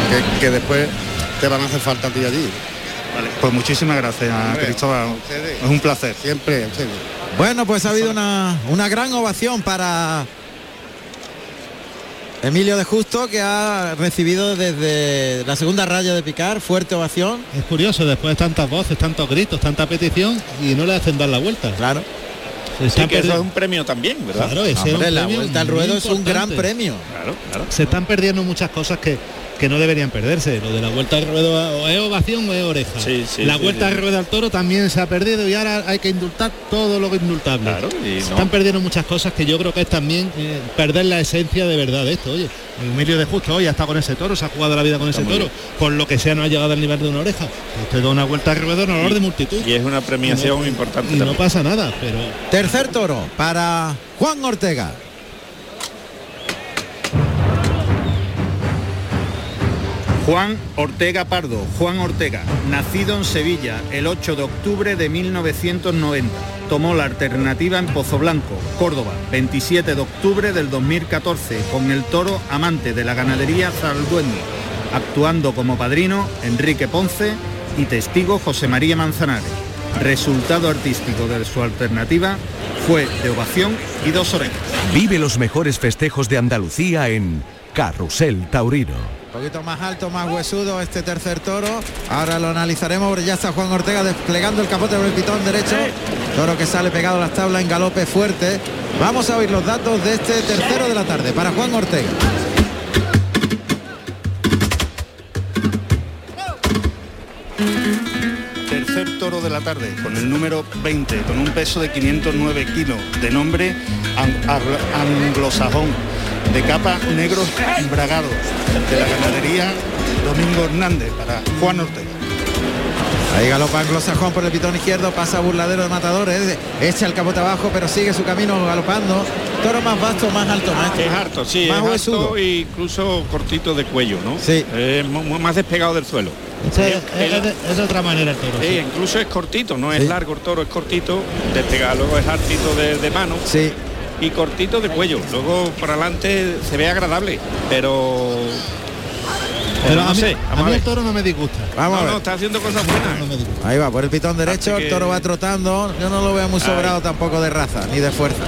que, que después te van a hacer falta a ti allí. Vale, pues muchísimas gracias, Hombre, Cristóbal. Es un placer. Siempre. Bueno, pues ha habido una, una gran ovación para Emilio de Justo, que ha recibido desde la segunda raya de picar, fuerte ovación. Es curioso, después de tantas voces, tantos gritos, tanta petición y no le hacen dar la vuelta. Claro. Se Sí, están, que eso es un premio también, ¿verdad? Claro, ese es un Hombre, la premio vuelta al ruedo es un gran premio. Claro, claro. Se están perdiendo muchas cosas que, que no deberían perderse. Lo de la vuelta al ruedo o es ovación o es oreja. Sí, sí, la sí, vuelta sí. al ruedo al toro también se ha perdido y ahora hay que indultar todo lo que es indultable. Claro, y se no. están perdiendo muchas cosas que yo creo que es también eh, perder la esencia de verdad de esto. Oye, Emilio de Justo hoy ha estado con ese toro, se ha jugado la vida con ese toro, por lo que sea no ha llegado al nivel de una oreja. Usted da una vuelta al ruedo en honor de multitud. Y es una premiación importante Y no pasa nada, pero Tercer toro para Juan Ortega. Juan Ortega Pardo, Juan Ortega, nacido en Sevilla el 8 de octubre de 1990. Tomó la alternativa en Pozo Blanco, Córdoba, 27 de octubre del 2014, con el toro amante de la ganadería Zalduendi, actuando como padrino Enrique Ponce y testigo José María Manzanares. Resultado artístico de su alternativa fue de ovación y dos orejas. Vive los mejores festejos de Andalucía en Carrusel Taurino. Un poquito más alto, más huesudo este tercer toro. Ahora lo analizaremos, ya está Juan Ortega desplegando el capote por el pitón derecho. Toro que sale pegado a las tablas en galope fuerte. Vamos a oír los datos de este tercero de la tarde para Juan Ortega. Tercer toro de la tarde, con el número 20, con un peso de 509 kilos, de nombre an- ar- anglosajón, de capa negro bragado, de la ganadería Domingo Hernández, para Juan Ortega. Ahí galopa anglosajón por el pitón izquierdo, pasa burladero de matadores, echa el capote abajo, pero sigue su camino galopando. Toro más vasto, más alto, maestro. Es harto, sí, Más es huesudo. harto e incluso cortito de cuello, ¿no? Sí. Más despegado del suelo. ese- es, es de- es de otra manera el toro. Sí, sí. incluso es cortito, no es Sí. largo el toro, es cortito, despegado, luego es hartito de, de mano Sí, y cortito de cuello. Luego por adelante se ve agradable, pero... Pero no a mí, sé, a mí el toro no me disgusta. vamos No, a no, ver. está haciendo cosas No buenas. me. Ahí va, por el pitón derecho, el toro va trotando. Yo no lo veo muy sobrado tampoco de raza, ni de fuerza.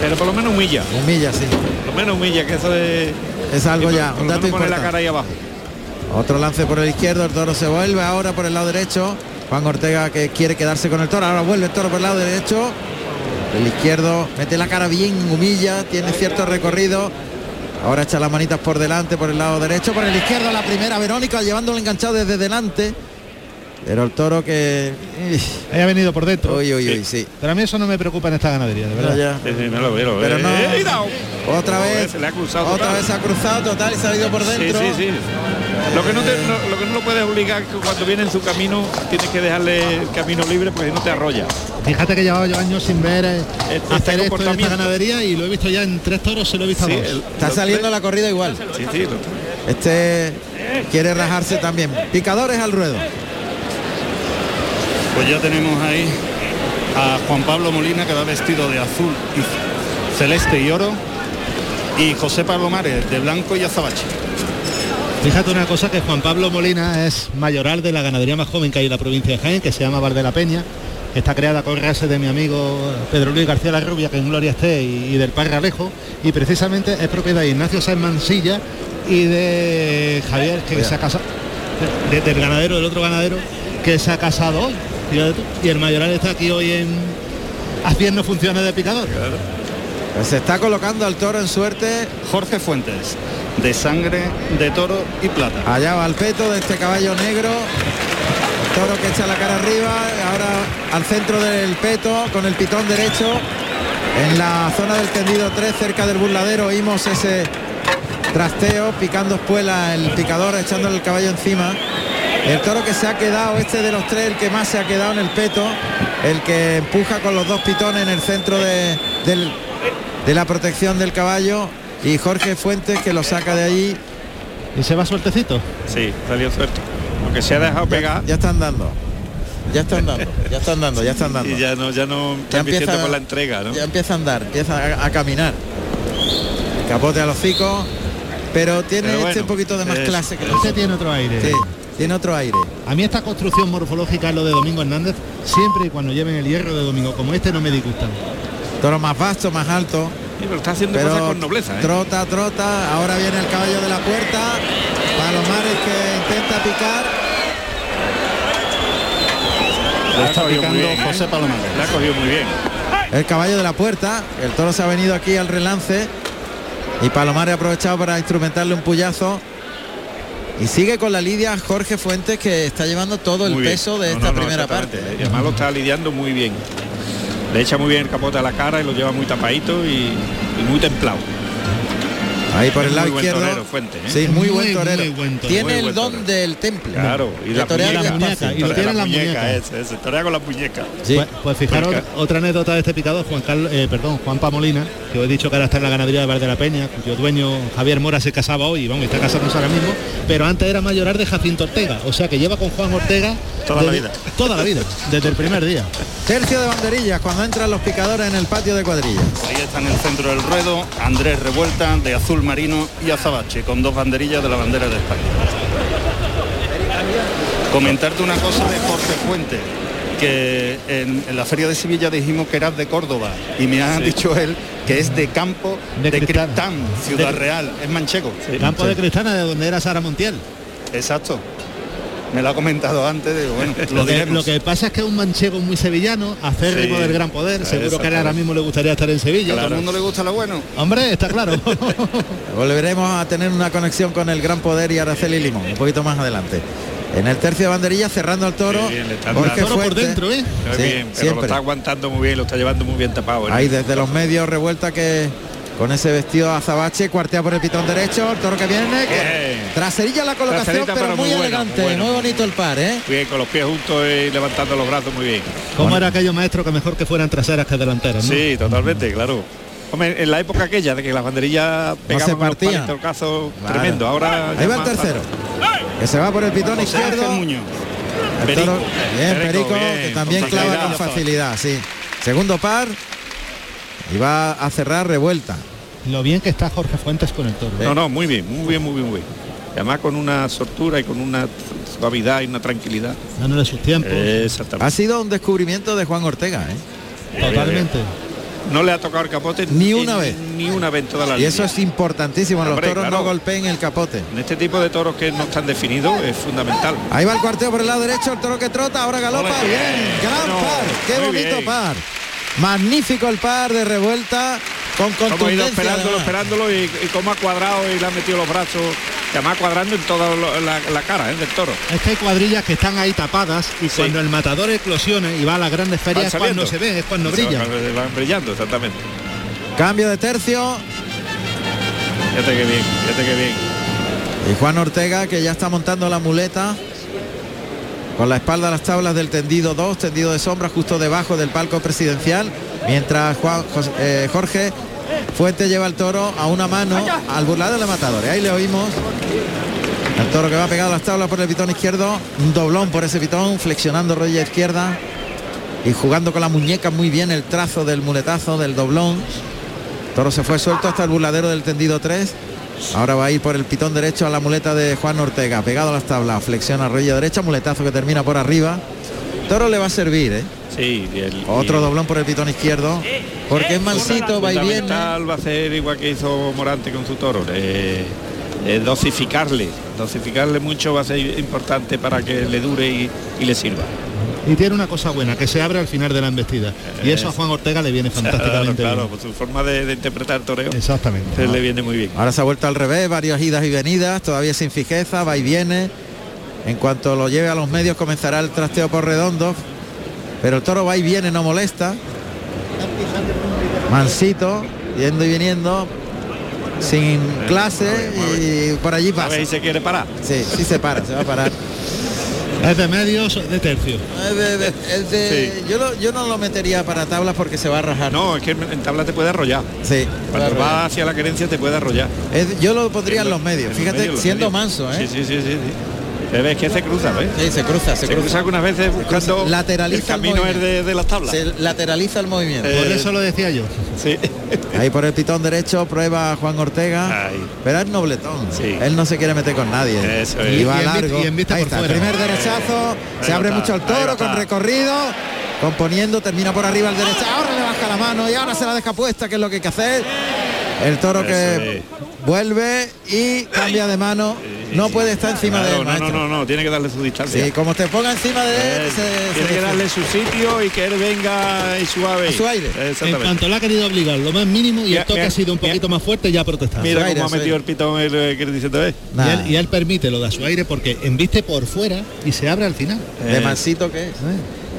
Pero por lo menos humilla, Humilla, sí. por lo menos humilla, que eso es... Es algo ya, por un dato pone la importante. cara ahí abajo. Otro lance por el izquierdo, el toro se vuelve ahora por el lado derecho. Juan Ortega que quiere quedarse con el toro, ahora vuelve el toro por el lado derecho. El izquierdo mete la cara bien, humilla, tiene cierto recorrido. Ahora echa las manitas por delante, por el lado derecho, por el izquierdo la primera Verónica llevándolo enganchado desde delante. Pero el toro que... Haya venido por dentro. Uy, uy, uy, sí. Pero a mí eso no me preocupa en esta ganadería, de verdad. Ya, Sí, sí, me lo veo, Pero no- ¡Eh, cuidado! Otra vez, se le ha cruzado otra total. vez se ha cruzado total y se ha ido por Sí, dentro. sí, sí. Lo que no te, no- lo que no lo puedes obligar que cuando viene en su camino tienes que dejarle el camino libre porque no te arrolla. Fíjate que llevaba yo años sin ver eh, Este- este hacer esto en esta ganadería y lo he visto ya en tres toros, se lo he visto Sí, a dos. el- Está saliendo la corrida igual. Sí, sí. lo- Este quiere rajarse también. Picadores al ruedo. Pues ya tenemos ahí a Juan Pablo Molina que va vestido de azul y celeste y oro y José Pablo Mares de blanco y azabache. Fíjate una cosa que Juan Pablo Molina es mayoral de la ganadería más joven que hay en la provincia de Jaén, que se llama Val de la Peña. Está creada con rases de mi amigo Pedro Luis García La Rubia, que en Gloria esté, y, y del Padre Alejo. Y precisamente es propiedad de Ignacio Sáenz Mansilla y de Javier, que se ha casado, de- del ganadero, del otro ganadero, que se ha casado hoy. Y el mayoral está aquí hoy en haciendo funciones de picador. Se está colocando al toro en suerte. Jorge Fuentes de sangre de toro y plata. Allá va el peto de este caballo negro. Toro que echa la cara arriba. Ahora al centro del peto con el pitón derecho. En la zona del tendido 3, cerca del burladero, oímos ese trasteo, picando espuela el picador, echándole el caballo encima. El toro que se ha quedado, este de los tres, el que más se ha quedado en el peto, el que empuja con los dos pitones en el centro de, del- de la protección del caballo y Jorge Fuentes que lo saca de allí ¿Y se va suertecito? Sí, salió suerte. Aunque se ha dejado pegar. Ya están dando. Ya están dando, ya están dando, ya están dando. Y ya no, ya no Ya empieza- con la entrega, ¿no? Ya empieza a andar, empieza a, a caminar. Capote a los hocicos, pero tiene Pero este un poquito de más es- clase que Este tiene otro aire. Sí, tiene otro aire. A mí esta construcción morfológica, lo de Domingo Hernández, siempre y cuando lleven el hierro de Domingo como este no me disgustan. Toro más vasto, más alto. Sí, pero está haciendo Pero cosas con nobleza, ¿eh? Trota, trota. Ahora viene el caballo de la puerta. Palomares que intenta picar. Lo está picando bien, ¿eh? José Palomares. La ha cogido muy bien. El caballo de la puerta. El toro se ha venido aquí al relance. Y Palomares ha aprovechado para instrumentarle un puyazo. Y sigue con la lidia Jorge Fuentes que está llevando todo el peso de No, esta no, no, primera parte. Y además lo está lidiando muy bien. Le echa muy bien el capote a la cara y lo lleva muy tapadito y, y muy templado. Ahí por el lado izquierdo. torero, Fuentes, ¿eh? Sí, muy, Muy, buen torero. muy buen torero. Tiene Muy el buen don torero. del temple. Claro, y De la torear muñeca, despacio. y lo tiene en la muñeca. ese, ese, torea con la muñeca. Sí. Pues, pues fijaros, otra anécdota de este picador, Juan Carlos, eh, perdón, Juan Pamolina, que os he dicho que ahora está en la ganadería de Val de la Peña, cuyo dueño Javier Mora se casaba hoy, vamos, está casándose ahora mismo, pero antes era mayorar de Jacinto Ortega, o sea que lleva con Juan Ortega Toda la vida. Toda la vida, desde el primer día. Tercio de banderillas cuando entran los picadores en el patio de cuadrillas. Ahí está en el centro del ruedo Andrés Revuelta de azul marino y azabache con dos banderillas de la bandera de España. Comentarte una cosa de Jorge Fuente que en, en la feria de Sevilla dijimos que eras de Córdoba y me ha dicho él que es de campo De de, Cristán. Ciudad De- Real, es manchego. Campo de Cristana, de donde era Sara Montiel. Exacto. Me lo ha comentado antes, digo, bueno, lo Lo que, diremos. lo que pasa es que es un manchego muy sevillano, acérrimo Sí. del gran poder, seguro que a él ahora mismo le gustaría estar en Sevilla. a todo el mundo le gusta lo bueno. Hombre, está claro. Volveremos a tener una conexión con el Gran Poder y Araceli Limón, un poquito más adelante. En el tercio de banderillas cerrando al toro. Bien. Toro por dentro, ¿eh? Muy Sí, bien, pero lo siempre. está aguantando muy bien, lo está llevando muy bien tapado. ¿eh? Ahí desde los medios revuelta que con ese vestido azabache cuartea por el pitón derecho, el toro que viene, que- Bien. Traserilla la colocación, Traserita, pero, pero muy, muy bueno, elegante, muy bueno. muy bonito el par, ¿eh? Bien, con los pies juntos y levantando los brazos muy bien. ¿Cómo era aquello maestro que mejor que fueran traseras que delanteras? ¿no? Sí, totalmente, claro. Hombre, en la época aquella de que las banderillas pegaban con los partían. palitorcazos, Claro. tremendo. Ahora Ahí va el tercero, que se va por el pitón José izquierdo. Ángel Muñoz. El Perico. toro- bien, Perico, bien, que también con clava con facilidad, sí. Segundo par y va a cerrar revuelta. Lo bien que está Jorge Fuentes con el toro. No, no, muy bien, muy bien, muy bien, muy bien. Además con una soltura y con una suavidad y una tranquilidad. Dándole sus tiempos. Ha Exactamente. sido un descubrimiento de Juan Ortega, ¿eh? Totalmente. No le ha tocado el capote Ni una vez. Ni una vez en toda la Y eso es importantísimo, los toros claro. no golpeen el capote. En este tipo de toros que no están definidos es fundamental. Ahí va el cuarteo por el lado derecho, el toro que trota, ahora galopa, bien, bien. gran No, par, qué bonito bien. par. Magnífico el par de revuelta con Como ha ido esperándolo, además. esperándolo y, y cómo ha cuadrado y le ha metido los brazos, que además cuadrando en toda la, la cara ¿eh? del toro. Es que hay cuadrillas que están ahí tapadas y cuando el matador eclosiona y va a las grandes ferias es cuando se ve, es cuando Se brilla. van- Van brillando, exactamente. Cambio de tercio Fíjate que bien, fíjate que bien. y Juan Ortega que ya está montando la muleta con la espalda a las tablas del tendido 2, tendido de sombra justo debajo del palco presidencial, mientras Juan, eh, Jorge Fuente lleva el toro a una mano al burlador de matadores. Ahí le oímos. El toro que va pegado a las tablas por el pitón izquierdo, un doblón por ese pitón, flexionando rodilla izquierda y jugando con la muñeca muy bien el trazo del muletazo del doblón. Toro se fue suelto hasta el burladero del tendido 3. Ahora va a ir por el pitón derecho a la muleta de Juan Ortega, pegado a las tablas, flexiona rodilla derecha, muletazo que termina por arriba. Toro le va a servir, ¿eh? Sí, y el- Otro y- doblón por el pitón izquierdo, porque es mansito, va y viene. Va a hacer igual que hizo Morante con su toro, eh, eh, dosificarle, dosificarle mucho va a ser importante para que le dure y, y le sirva. Y tiene una cosa buena, que se abre al final de la embestida. Y eso a Juan Ortega le viene fantásticamente claro, bien. por su forma de, de interpretar el toreo, Exactamente. le viene muy bien. Ahora se ha vuelto al revés, varias idas y venidas, todavía sin fijeza, va y viene. En cuanto lo lleve a los medios comenzará el trasteo por redondos, pero el toro va y viene, no molesta. Mansito, yendo y viniendo, sin clase y por allí A ver pasa. si se quiere parar. Sí, sí se para, se va a parar. Es de medios, de tercio. Es de- de- es de- yo, lo- yo no lo metería para tablas porque se va a rajar. No, es que en tabla te puede arrollar. Sí. Cuando va hacia la querencia te puede arrollar. Es- yo lo pondría en los medios. En los Fíjate, los siendo medios. manso, ¿eh? Sí, sí, sí, sí. sí. Eh, ves que se cruza, ¿ves? Sí, se cruza, se, Se cruza algunas veces buscando lateraliza el camino es movimiento. de, de las tablas. Se lateraliza el movimiento. Eh, Por eso lo decía yo. Sí. Ahí por el pitón derecho prueba Juan Ortega. Ahí. Pero es nobletón. Sí. Él no se quiere meter con nadie. Eso es. Y va y largo. y en vista Ahí por está, fuera. primer derechazo. se abre está, mucho el toro con recorrido. Componiendo, termina por arriba el derecho. Ahora le baja la mano y ahora se la deja puesta, que es lo que hay que hacer. El toro que vuelve y cambia de mano. No puede estar encima de él, no, no, maestro. no, no, tiene que darle su distancia. Sí, como te ponga encima de él, Eh, se- se tiene que darle su sitio y que él venga y suave. A su aire. En cuanto le ha querido obligar lo más mínimo y el toque ha sido un mira. poquito más fuerte ya ha protestado. Mira aire, cómo ha metido aire. el pitón el eh, que le dice. Y Nah, él, y él permite lo de a su aire porque embiste por fuera y se abre al final. de Eh, mansito que es.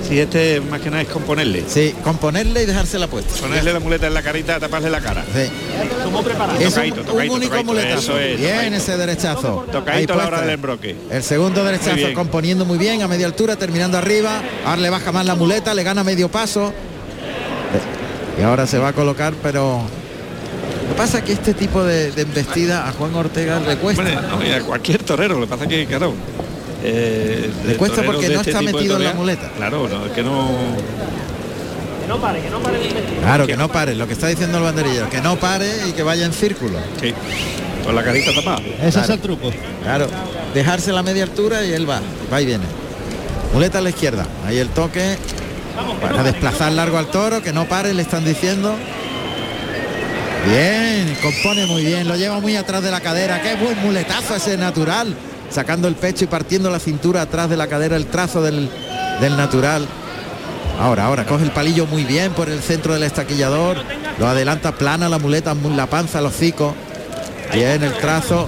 Si este más que nada es componerle. Sí, componerle y dejársela puesta. Ponerle la muleta en la carita, taparle la cara. Sí. Es un, único tocadito, muletazo. eso es, bien ese derechazo. Ahí Tocadito a la hora del embroque. El segundo derechazo componiendo muy bien a media altura, terminando arriba. Ahora le baja más la muleta, le gana medio paso. Y ahora se va a colocar, pero lo que pasa es que este tipo de, de embestida a Juan Ortega le cuesta. Hombre, no, y a cualquier torero, lo que pasa es que, claro. Eh, Le de cuesta porque no este está metido en la muleta. Claro, no, es que no. Claro, que no pare, lo que está diciendo el banderillero, que no pare y que vaya en círculo. Sí, con la carita tapada. Ese es el truco. Claro, dejarse la media altura y él va, va y viene. Muleta a la izquierda, ahí el toque para desplazar largo al toro, que no pare, le están diciendo. Bien, compone muy bien, lo lleva muy atrás de la cadera, qué buen muletazo ese natural, sacando el pecho y partiendo la cintura atrás de la cadera, el trazo del, del natural. Ahora, ahora, coge el palillo muy bien por el centro del estaquillador, lo adelanta plana la muleta, mu- la panza, los hocicos. Bien el trazo,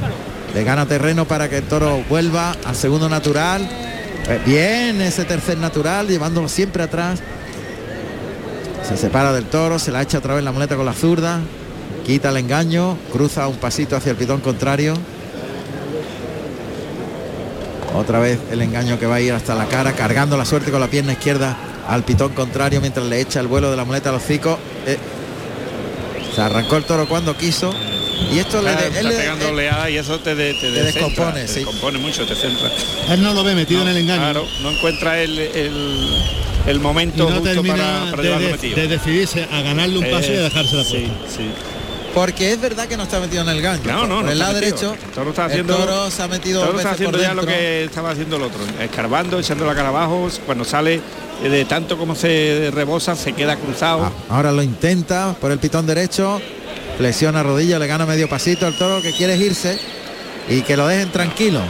le gana terreno para que el toro vuelva al segundo natural. Eh, Bien ese tercer natural, llevándolo siempre atrás. Se separa del toro, se la echa otra vez la muleta con la zurda, quita el engaño, cruza un pasito hacia el pitón contrario. Otra vez el engaño que va a ir hasta la cara, cargando la suerte con la pierna izquierda al pitón contrario mientras le echa el vuelo de la muleta a los hocicos. Eh, se arrancó el toro cuando quiso. Y esto le, Está, le- pegando él- oleada y eso te, de- te, te descentra, descompone, te sí. descompone mucho, te centra. Él no lo ve metido en el engaño. Claro, no encuentra el, el, momento no justo para, para de, llevarlo de- metido. de decidirse a ganarle un paso y a dejarse la sí. Porque es verdad que no está metido en el gancho. No, no, por no el lado metido. derecho, El toro está el haciendo- toro se ha metido Todo dos está por haciendo ya lo que estaba haciendo el otro, escarbando, echando la cara abajo, cuando sale eh, de tanto como se rebosa, se queda cruzado. Ah, ahora lo intenta por el pitón derecho, flexiona rodilla, le gana medio pasito al toro que quiere irse y que lo dejen tranquilo.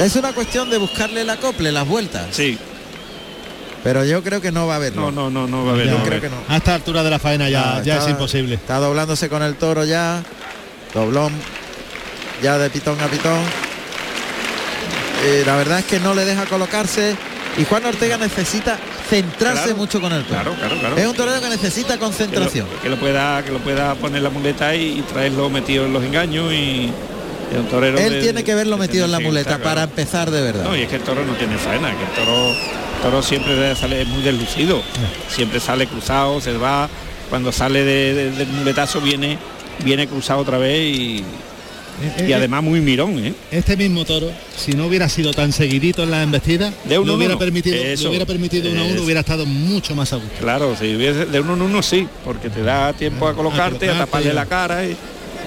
Es una cuestión de buscarle el acople, las vueltas, Sí, pero yo creo que no va a haberlo. no, no, no, no va a haber. yo creo que no. A esta altura de la faena ya, ya está- es imposible. Está doblándose con el toro ya. Doblón ya de pitón a pitón. Eh, la verdad es que no le deja colocarse y Juan Ortega necesita centrarse Claro, mucho con el toro. Claro, claro, claro. Es un torero que necesita que lo, concentración. que lo pueda que lo pueda poner la muleta y, y traerlo metido en los engaños y es un torero Él de- tiene que verlo metido en la muleta para empezar de verdad. No, y es que el toro no tiene faena, que el toro, toro siempre sale muy deslucido, siempre sale cruzado, se va, cuando sale de- de- del muletazo viene, viene cruzado otra vez y, Eh, y eh, además muy mirón, ¿eh? Este mismo toro, si no hubiera sido tan seguidito en las embestidas, De uno uhubiera uno. permitido, Eso. hubiera permitido uno a uno, hubiera estado mucho más a gusto. Claro, si hubiese de uno en uno sí, porque te da tiempo a colocarte, a taparle la cara y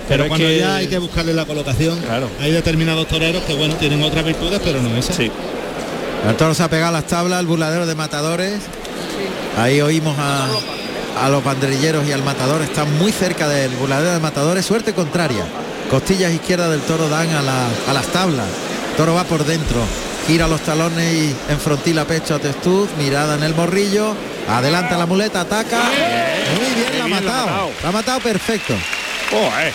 Pero, cuando que- ya hay que buscarle la colocación, Claro. hay determinados toreros que bueno tienen otras virtudes, pero no esa. Sí, El toro se ha pegado a las tablas, el burladero de matadores. Ahí oímos a, a los banderilleros y al matador. Están muy cerca del burladero de matadores. Suerte contraria. Costillas izquierdas del toro dan a, la- a las tablas. Toro va por dentro. Gira los talones y enfrontila pecho a testuz. Mirada en el morrillo. Adelanta la muleta, ataca. Muy bien, la ha bien la ha matado. La ha matado perfecto. Oh, eh,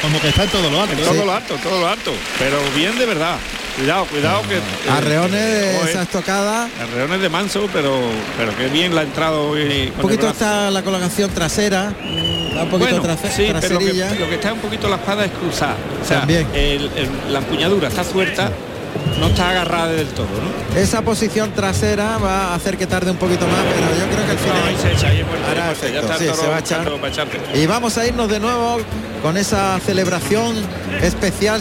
como que está en todo lo alto. todo lo alto, todo lo alto, pero bien de verdad. Cuidado, cuidado que eh, Arreones de esa estocada. Arreones de manso, pero pero qué bien la ha entrado hoy Un poquito está la colocación trasera. Un poquito Bueno, sí, pero lo que, traserilla. lo que está un poquito la espada es cruzada. O sea, También. el- el- la empuñadura está suelta no está agarrada del todo, ¿no? Esa posición trasera va a hacer que tarde un poquito más, pero yo creo que al final. Y vamos a irnos de nuevo con esa celebración especial,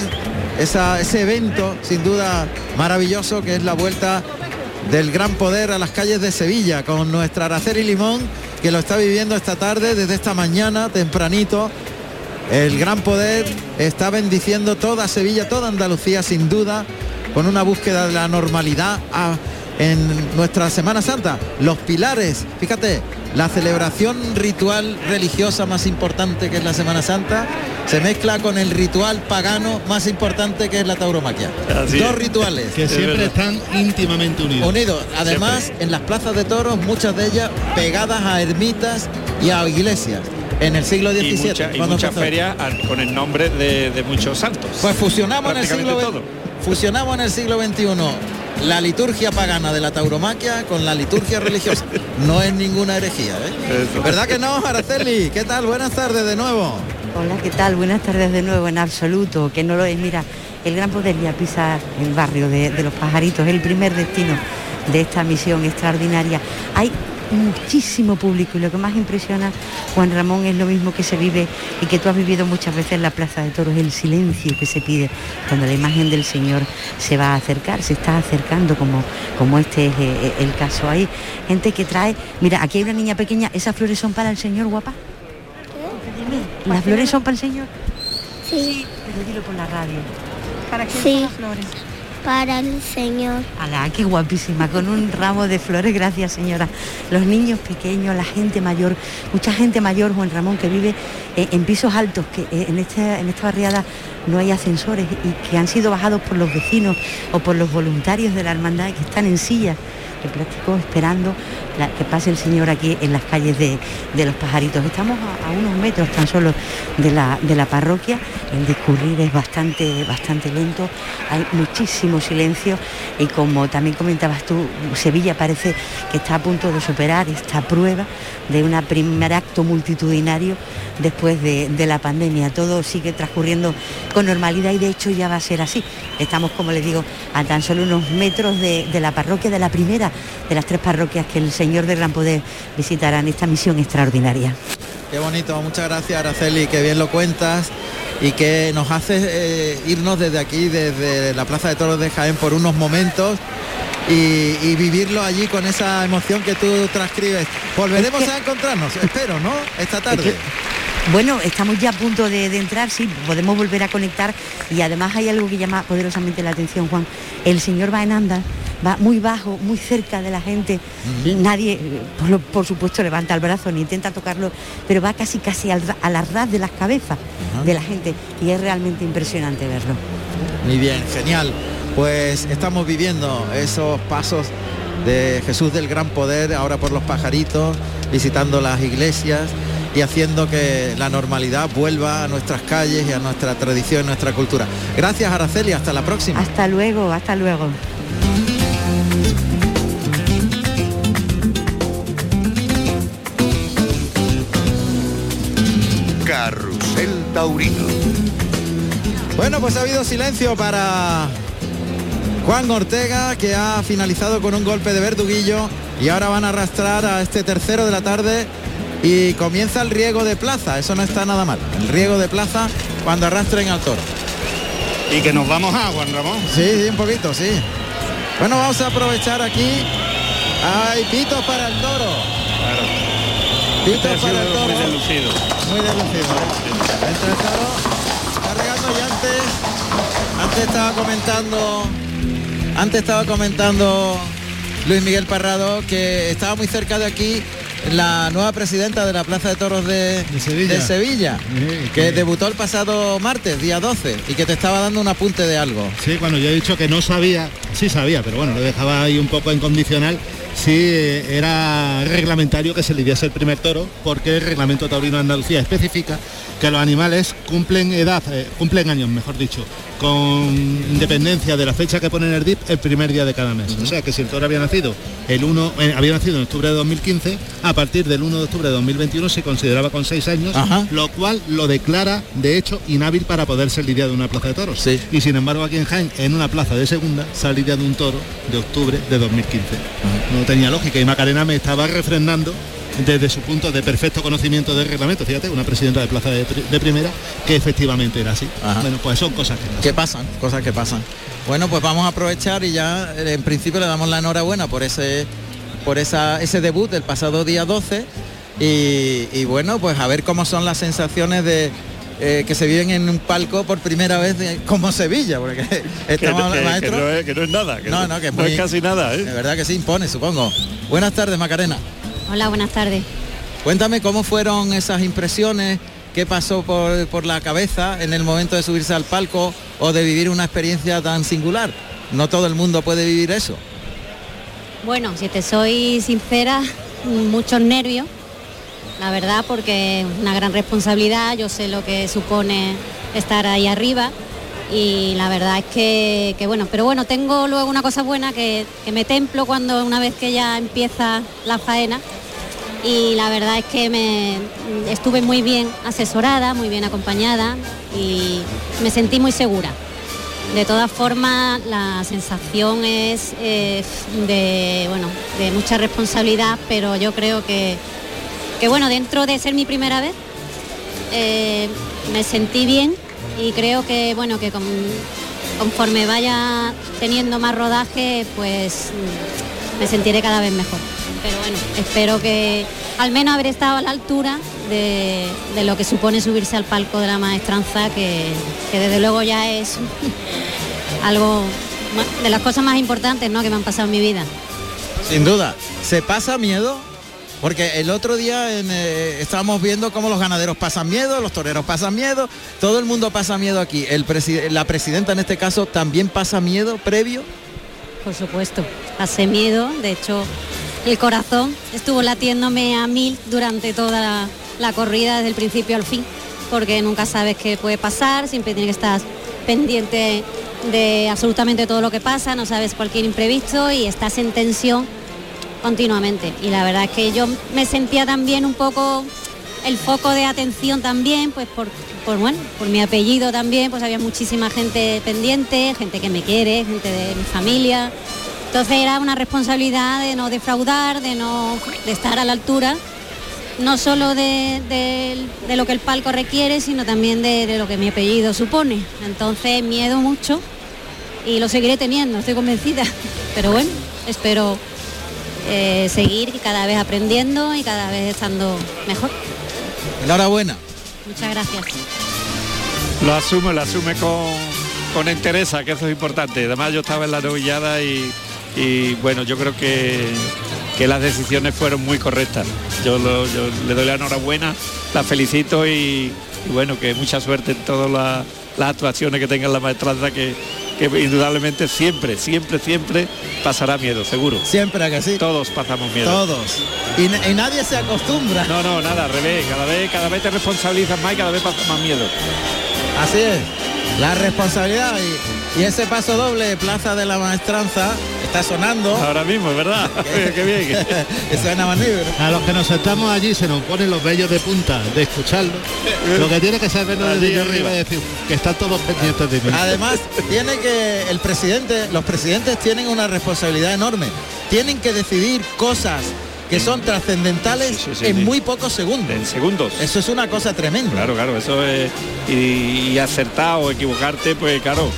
ese evento sin duda maravilloso que es la vuelta del gran poder a las calles de Sevilla con nuestra Araceli Limón que lo está viviendo esta tarde desde esta mañana tempranito. El gran poder está bendiciendo toda Sevilla, toda Andalucía sin duda con una búsqueda de la normalidad a- en nuestra Semana Santa. Los pilares, fíjate, la celebración ritual religiosa más importante que es la Semana Santa se mezcla con el ritual pagano más importante que es la tauromaquia. Así Dos es. rituales. Que siempre están íntimamente unidos. Unidos. Además, en las plazas de toros, muchas de ellas pegadas a ermitas y a iglesias. En el siglo Y, XVII. mucha- y cuando muchas ferias con el nombre de, de muchos santos. Pues fusionamos en el siglo. Fusionamos en el siglo XXI la liturgia pagana de la tauromaquia con la liturgia religiosa. No es ninguna herejía, ¿eh? Eso. ¿Verdad que no, Araceli? ¿Qué tal? Buenas tardes de nuevo. Hola, ¿qué tal? Buenas tardes de nuevo, en absoluto, que no lo es. Mira, el gran poder ya pisa el barrio de, de los pajaritos, el primer destino de esta misión extraordinaria. Hay muchísimo público y lo que más impresiona, Juan Ramón, es lo mismo que se vive y que tú has vivido muchas veces en la Plaza de Toros, el silencio que se pide cuando la imagen del Señor se va a acercar, se está acercando como, como este es eh, el caso. Hay gente que trae, mira, aquí hay una niña pequeña, ¿esas flores son para el Señor, guapa? ¿Las flores son para el Señor? Sí, Pero dilo por la radio. ¿Para qué Sí. son las flores? Para el Señor. Alá, qué guapísima, con un ramo de flores, gracias señora. Los niños pequeños, la gente mayor, mucha gente mayor, Juan Ramón, que vive eh, en pisos altos, que eh, en, esta, en esta barriada no hay ascensores y que han sido bajados por los vecinos o por los voluntarios de la hermandad que están en sillas de plástico esperando que pase el Señor aquí en las calles de, los pajaritos. Estamos a, unos metros tan solo de la, parroquia, el discurrir es bastante, bastante lento, hay muchísimo silencio y como también comentabas tú, Sevilla parece que está a punto de superar esta prueba de un primer acto multitudinario después de, la pandemia. Todo sigue transcurriendo con normalidad y de hecho ya va a ser así. Estamos, como les digo, a tan solo unos metros de, de la parroquia, de la primera de las tres parroquias que el Señor del Gran Poder visitará en esta misión extraordinaria. Qué bonito, muchas gracias Araceli, que bien lo cuentas y que nos hace eh, irnos desde aquí, desde la Plaza de Toros de Jaén por unos momentos y, y vivirlo allí con esa emoción que tú transcribes. Volveremos Es que- a encontrarnos, espero, ¿no? Esta tarde. Bueno, estamos ya a punto de, de entrar, sí, podemos volver a conectar y además hay algo que llama poderosamente la atención, Juan. El Señor va en andas, va muy bajo, muy cerca de la gente. Nadie, eh, por, supuesto, levanta el brazo ni intenta tocarlo, pero va casi casi al, a la ras de las cabezas de la gente y es realmente impresionante verlo. Muy bien, genial. Pues estamos viviendo esos pasos de Jesús del Gran Poder ahora por los pajaritos, visitando las iglesias y haciendo que la normalidad vuelva a nuestras calles y a nuestra tradición, nuestra cultura. Gracias Araceli, hasta la próxima. Hasta luego, hasta luego. Carrusel Taurino. Bueno, pues ha habido silencio para Juan Ortega, que ha finalizado con un golpe de verduguillo y ahora van a arrastrar a este tercero de la tarde y comienza el riego de plaza. Eso no está nada mal. El riego de plaza cuando arrastren al toro. Y que nos vamos a Juan Ramón. Sí, sí, un poquito, sí. Bueno, vamos a aprovechar aquí. Hay pitos para el toro. Este ha para el sido toro. muy delucido. Muy delucido. ¿eh? Entra el toro. Cargando y antes. Antes estaba comentando. Antes estaba comentando Luis Miguel Parrado que estaba muy cerca de aquí la nueva presidenta de la Plaza de Toros de, Sevilla. de Sevilla, Sí, que que- debutó el pasado martes, día 12, y que te estaba dando un apunte de algo. Sí, cuando yo he dicho que no sabía, sí sabía, pero bueno, lo dejaba ahí un poco en condicional. Sí eh, era reglamentario que se lidiase el primer toro, porque el reglamento taurino de Andalucía especifica que los animales cumplen edad, eh, cumplen años, mejor dicho, con independencia de la fecha que pone en el DIP el primer día de cada mes. O sea que si el toro había nacido el 1, eh, había nacido en octubre de 2015, a partir del 1 de octubre de 2021 se consideraba con 6 años, Ajá. lo cual lo declara de hecho inhábil para poder ser lidiado en una plaza de toros. Sí. Y sin embargo aquí en Jaén, en una plaza de segunda, se ha lidiado un toro de octubre de 2015. No tenía lógica y Macarena me estaba refrendando desde su punto de perfecto conocimiento del reglamento, fíjate, una presidenta de plaza de, pri- de primera, que efectivamente era así. Ajá. Bueno, pues son cosas que pasan. que pasan, cosas que pasan. Bueno, pues vamos a aprovechar y ya eh, en principio le damos la enhorabuena por ese por esa, ese debut del pasado día 12 y, y bueno, pues a ver cómo son las sensaciones de eh, que se viven en un palco por primera vez de- como Sevilla, porque Que, estamos no- que- que maestro. no es, que no es nada, que No, no, que es no muy- es casi nada, De ¿eh? verdad que sí impone, supongo. Buenas tardes, Macarena. Hola, buenas tardes. Cuéntame cómo fueron esas impresiones, qué pasó por, por la cabeza en el momento de subirse al palco o de vivir una experiencia tan singular. No todo el mundo puede vivir eso. Bueno, si te soy sincera, muchos nervios, la verdad, porque es una gran responsabilidad, yo sé lo que supone estar ahí arriba y la verdad es que, que bueno, pero bueno, tengo luego una cosa buena que, que me templo cuando una vez que ya empieza la faena y la verdad es que me estuve muy bien asesorada, muy bien acompañada y me sentí muy segura. De todas formas, la sensación es eh, de, bueno, de mucha responsabilidad, pero yo creo que, que bueno, dentro de ser mi primera vez, eh, me sentí bien y creo que bueno que con- conforme vaya teniendo más rodaje, pues mm, me sentiré cada vez mejor. Pero bueno, espero que al menos haber estado a la altura de, lo que supone subirse al palco de la maestranza, que, que desde luego ya es algo de las cosas más importantes ¿no? que me han pasado en mi vida. Sin duda. ¿Se pasa miedo? Porque el otro día en, eh, estábamos viendo cómo los ganaderos pasan miedo, los toreros pasan miedo, todo el mundo pasa miedo aquí. La presidenta en este caso también pasa miedo previo. Por supuesto, pasé miedo, de hecho el corazón estuvo latiéndome a mil durante toda la, la corrida desde el principio al fin, porque nunca sabes qué puede pasar, siempre tienes que estar pendiente de absolutamente todo lo que pasa, no sabes cualquier imprevisto y estás en tensión continuamente. Y la verdad es que yo me sentía también un poco el foco de atención también, pues por, por, bueno, por mi apellido también, pues había muchísima gente pendiente, gente que me quiere, gente de mi familia. Entonces era una responsabilidad de no defraudar, de no de estar a la altura, no solo de, de- lo que el palco requiere, sino también de, de lo que mi apellido supone. Entonces miedo mucho y lo seguiré teniendo, estoy convencida. Pero bueno, espero eh, seguir y cada vez aprendiendo y cada vez estando mejor. Enhorabuena. Muchas gracias. Lo asume, lo asume con, con entereza, que eso es importante. Además yo estaba en la novillada y, y, bueno, yo creo que, que las decisiones fueron muy correctas. Yo, lo- yo le doy la enhorabuena, la felicito y, y bueno, que mucha suerte en todas las, las actuaciones que tenga la maestranza que, que indudablemente siempre, siempre, siempre pasará miedo, seguro. Siempre que sí. Todos pasamos miedo. Todos. Y nadie se acostumbra. No, no, nada, al revés. Cada vez, cada vez te responsabilizas más y cada vez pasas más miedo. Así es. La responsabilidad y, y ese paso doble, Plaza de la Maestranza, está sonando. Ahora mismo, ¿verdad? Qué bien. que suena magnífico. A los que nos sentamos allí se nos ponen los vellos de punta de escucharlo. Lo que tiene que saberlo desde Allí yo arriba arriba. es decir que están todos pendientes de mí. Además, tiene que el presidente, los presidentes tienen una responsabilidad enorme. Tienen que decidir cosas que son trascendentales sí, en sí. muy pocos segundos. En segundos. Eso es una cosa tremenda. Claro, claro, eso es. Y, y acertar o equivocarte, pues claro,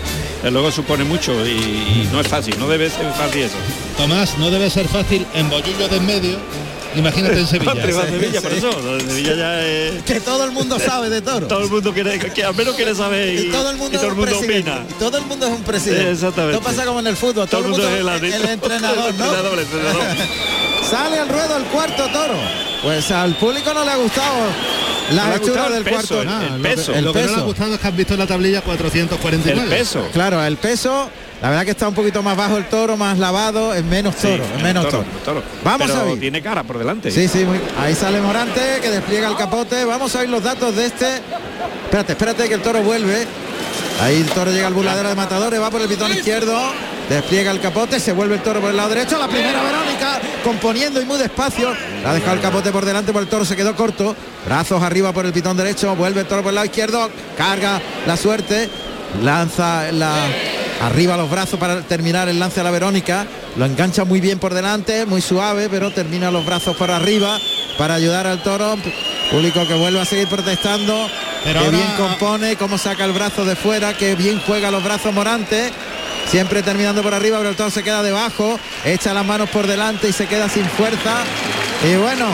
luego supone mucho y, y no es fácil, no debe ser fácil eso. Tomás, no debe ser fácil en Bollillo de en medio. Imagínate en Sevilla. A Sevilla, por eso, lo de Sevilla ya es. Que todo el mundo sabe de toro. Todo el mundo quiere, que al menos quiere saber y, Y todo el mundo, y todo el un mundo opina. Y todo el mundo es un presidente. Exactamente. No pasa como en el fútbol. Todo, el mundo, es el entrenador, El ¿no? entrenador. Sale al ruedo el cuarto toro. Pues al público no le ha gustado La ¿No del el peso, cuarto. el- Ah, el lo que- peso. Lo que, El no le peso. ha gustado es que han visto en la tablilla 449. El peso. Claro, el peso, la verdad que está un poquito más bajo el toro, más lavado, es menos Sí, toro, es menos toro. toro. Vamos Pero a ver. tiene cara por delante. Sí, sí, muy- ahí sale Morante que despliega el capote. Vamos a ver los datos de este. Espérate, espérate que el toro vuelve. Ahí el toro llega al burladero de matadores, va por el pitón izquierdo, despliega el capote, se vuelve el toro por el lado derecho, la primera Verónica, componiendo y muy despacio, la ha dejado el capote por delante, por el toro se quedó corto, brazos arriba por el pitón derecho, vuelve el toro por el lado izquierdo, carga la suerte, lanza la arriba los brazos para terminar el lance a la Verónica, lo engancha muy bien por delante, muy suave, pero termina los brazos por arriba para ayudar al toro, público que vuelve a seguir protestando, Pero que ahora- bien compone, cómo saca el brazo de fuera, que bien juega los brazos Morante. Siempre terminando por arriba, pero el toro se queda debajo, echa las manos por delante y se queda sin fuerza. Y bueno,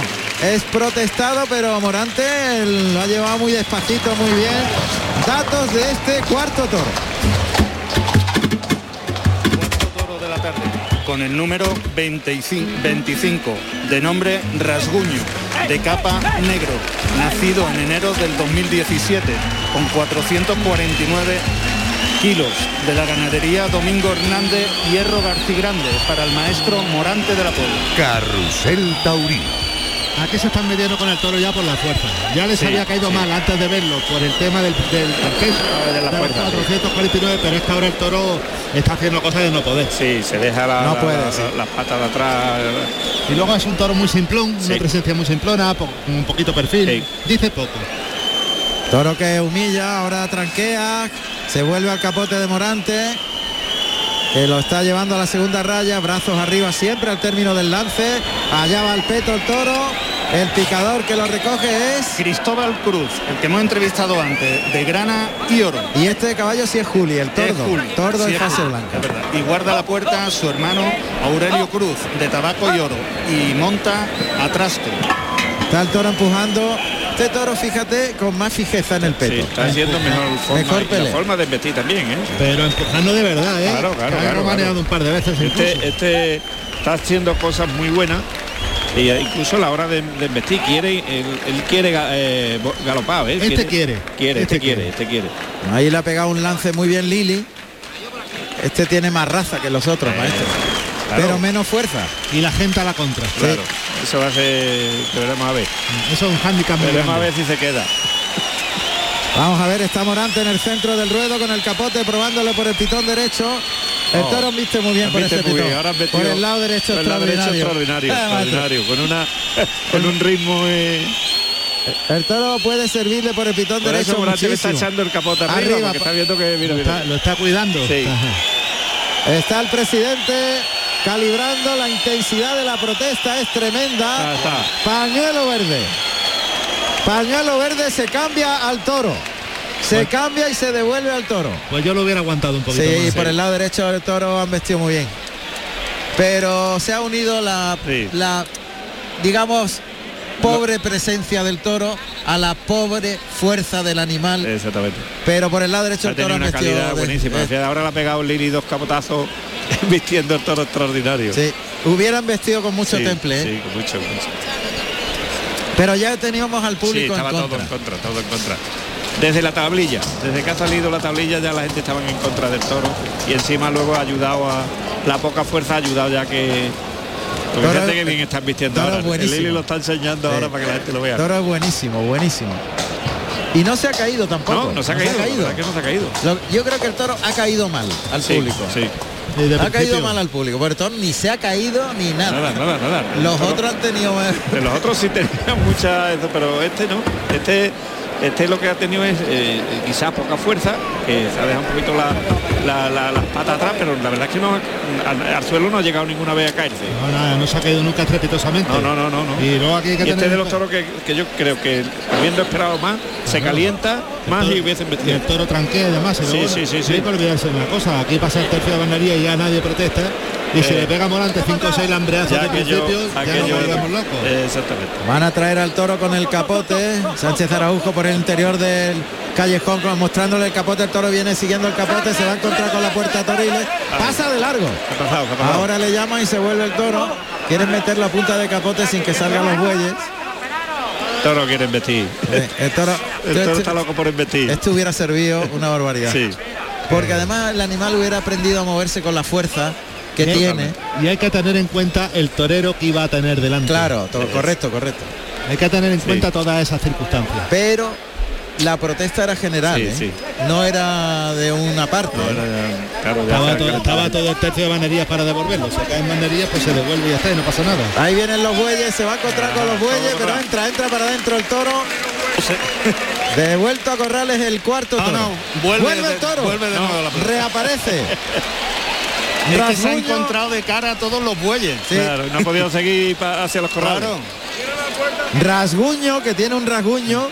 es protestado, pero Morante lo ha llevado muy despacito, muy bien. Datos de este cuarto toro. toro con el número 25, 25 de nombre Rasguño de capa negro nacido en enero del 2017 con 449 kilos de la ganadería Domingo Hernández Hierro Garcigrande para el maestro Morante de la Puebla Carrusel Taurino. Aquí se están metiendo con el toro ya por la fuerza. Ya les Sí, había caído sí. mal antes de verlo por el tema del, del, del peso Ah, de la de los fuerza, sí. 449, pero es que ahora el toro está haciendo cosas de no poder. Sí, se deja la- No la- puede, la- sí. las patas de atrás. Y luego es un toro muy simplón, Sí. una presencia muy simplona, po- con un poquito perfil. Sí. Dice poco. Toro que humilla, ahora tranquea, se vuelve al capote de Morante, que lo está llevando a la segunda raya, brazos arriba siempre al término del lance, allá va el peto el toro, el picador que lo recoge es... Cristóbal Cruz el que hemos entrevistado antes de grana y oro Y este caballo sí es Juli, el Es tordo, Juli, tordo sí de es fase Juli, blanca. es verdad. Y guarda la puerta su hermano Aurelio Cruz, de tabaco y oro. Y monta a trasto. Está el toro empujando, este toro fíjate con más fijeza en el peto. Sí, está haciendo mejor forma. Mejor y la forma de vestir también, ¿eh? Pero empujando de verdad, ¿eh? Claro, claro, claro, claro. un par de veces incluso. Este, este está haciendo cosas muy buenas. Y incluso a la hora de, de investir quiere él, él quiere eh, galopar ¿eh? Este quiere. quiere este, Este quiere quiere. este quiere Ahí le ha pegado un lance muy bien Lili. Este tiene más raza que los otros, maestro. claro. Pero menos fuerza. Y la gente a la contra. claro eso va a ser veremos a ver Eso es un handicap veremos a ver si se queda Vamos a ver, está Morante en el centro del ruedo con el capote probándole por el pitón derecho. El Oh. toro viste muy bien por ese pitón. por el lado derecho por el lado derecho extraordinario. extraordinario extraordinario con una con un ritmo eh, El toro puede servirle por el pitón por derecho eso le está echando el capote arriba, Arriba, porque pa- está viendo que mira, Lo mira. está, lo está cuidando. Sí. Está el presidente calibrando la intensidad de la protesta, es tremenda. Ah. Pañuelo verde. Pañuelo verde se cambia al toro. Se cambia y se devuelve al toro. Pues yo lo hubiera aguantado un poquito Sí, más. por el lado derecho del toro han vestido muy bien. Pero se ha unido la, Sí. la digamos, pobre presencia del toro a la pobre fuerza del animal. exactamente Pero por el lado derecho ha el toro una vestido calidad de- buenísima de- ahora le ha pegado Lili dos capotazos vistiendo el toro extraordinario sí. Hubieran vestido con mucho Sí, temple, ¿eh? sí, con mucho, mucho. pero ya teníamos al Sí, público estaba en todo en contra, todo en contra. Desde la tablilla, desde que ha salido la tablilla ya la gente estaba en contra del toro y encima luego ha ayudado a la poca fuerza ha ayudado ya que porque Toro- fíjate que bien están vistiendo ahora. El buenísimo. Lili lo está enseñando Sí. ahora para que la gente lo vea. Toro es buenísimo, buenísimo. Y no se ha caído tampoco. no, no se ha caído, la verdad que no se ha caído. Lo- yo creo que el toro ha caído mal al Sí, público. sí. Ha caído mal al público. Porque el toro ni se ha caído ni nada. Nada, nada, nada. Los toro- otros han tenido. de los otros sí tenían mucha, eso, pero este no. Este este lo que ha tenido es eh, quizás poca fuerza, que se ha dejado un poquito la, la- la- las patas atrás, pero la verdad es que no al, al suelo no ha llegado ninguna vez a caerse. No, nada, no se ha caído nunca estrepitosamente. No, no, no, no, no. Y luego aquí hay que Y este de los toros que, que yo creo que habiendo esperado más, se calienta más toro- y hubiesen vestido. el toro tranquea y demás. y Sí, luego, sí, sí, hay que olvidarse de una cosa. Aquí pasa el tercio de bandería y ya nadie protesta. Y si Eh, le pega Morante 5 o 6 lambreazos de aquello- principio, ya aquello- nos volvemos locos. Eh, exactamente. Van a traer al toro con el capote. Sánchez Araujo por el interior del callejón, mostrándole el capote. El toro viene siguiendo el capote, se va a encontrar con la puerta toriles. Pasa de largo. ¿Qué ha pasado? ¿Qué ha pasado? Ahora le llama y se vuelve el toro. Quieren meter la punta de capote sin que salgan los bueyes. Toro quiere investir. el toro, el toro está loco por investir. Esto hubiera servido una barbaridad. Sí. Porque además el animal hubiera aprendido a moverse con la fuerza que tiene. Y hay que tener en cuenta el torero que iba a tener delante. Claro, todo, correcto, correcto. Hay que tener en cuenta todas esas circunstancias. Pero la protesta era general, Sí, ¿eh? sí. no era de una parte. ¿eh? Claro, ya Estaba, todo, estaba todo el tercio de banerías para devolverlo. Se caen banerías, pues se devuelve y ya está, y no pasa nada. Ahí vienen los bueyes, se va a encontrar con los bueyes, pero entra, entra para adentro el toro. Devuelto a Corrales el cuarto Ah, toro. no, vuelve el de- toro. vuelve de nuevo la. Reaparece. Es que se ha encontrado de cara a todos los bueyes. Claro, no ha podido seguir hacia los corrales. Claro. Rasguño, que tiene un rasguño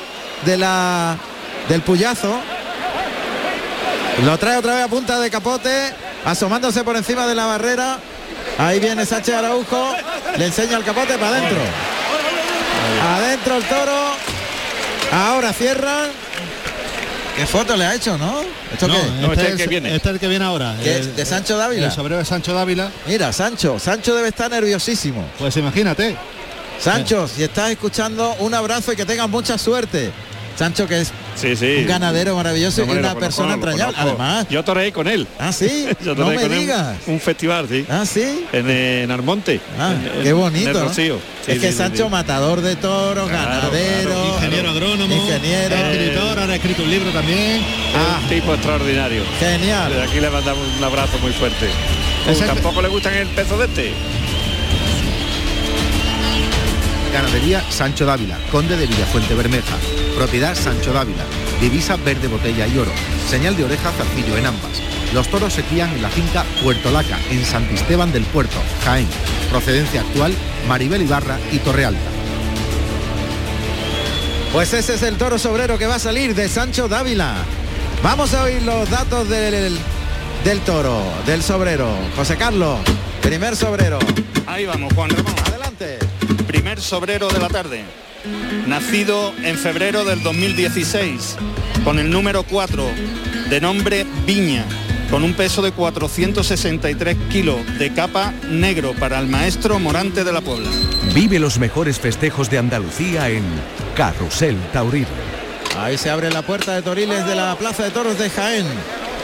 de la del puyazo. Lo trae otra vez a punta de capote, asomándose por encima de la barrera. Ahí viene Sánchez Araujo, le enseña el capote para adentro. Adentro el toro. Ahora cierran. ¿Qué foto le ha hecho, no? ¿Esto No, qué? este, este es es el que viene. Este es el que viene ahora. ¿Qué? El- ¿De Sancho Dávila? El sobrero de Sancho Dávila. Mira, Sancho. Sancho debe estar nerviosísimo. Pues imagínate. Sancho, si estás escuchando, un abrazo y que tengas mucha suerte. Sancho, que es Sí, sí. un ganadero maravilloso y una persona entrañable. Además, Yo toreé con él. ah, sí, Yo no me con él digas. Un festival, sí. Ah, sí. En, en Armonte. Ah, en- qué bonito. En el ¿no? Sí, es que Sancho, sí. matador de toros, Claro, ganadero, claro. Ingeniero agrónomo. ingeniero. Escritor, ahora ha escrito un libro también. Ah, Un tipo extraordinario. genial. Desde aquí le mandamos un abrazo muy fuerte. Tampoco le gustan el peso de este. Ganadería Sancho Dávila, Conde de Villafuente Bermeja. Propiedad Sancho Dávila. Divisa verde botella y oro. Señal de oreja zarcillo en ambas. Los toros se crían en la finca Puerto Laca, en Santisteban del Puerto, Jaén. Procedencia actual, Maribel Ibarra y Torrealta. Pues ese es el toro sobrero que va a salir de Sancho Dávila. Vamos a oír los datos del, del toro, del sobrero. José Carlos, primer sobrero. Ahí vamos, Juan Ramón. Adelante. Primer sobrero de la tarde. Nacido en febrero del 2016, con el número 4, de nombre Viña, con un peso de 463 kilos, de capa negro para el maestro Morante de la Puebla. Vive los mejores festejos de Andalucía en Carrusel Taurino. Ahí se abre la puerta de Toriles de la Plaza de Toros de Jaén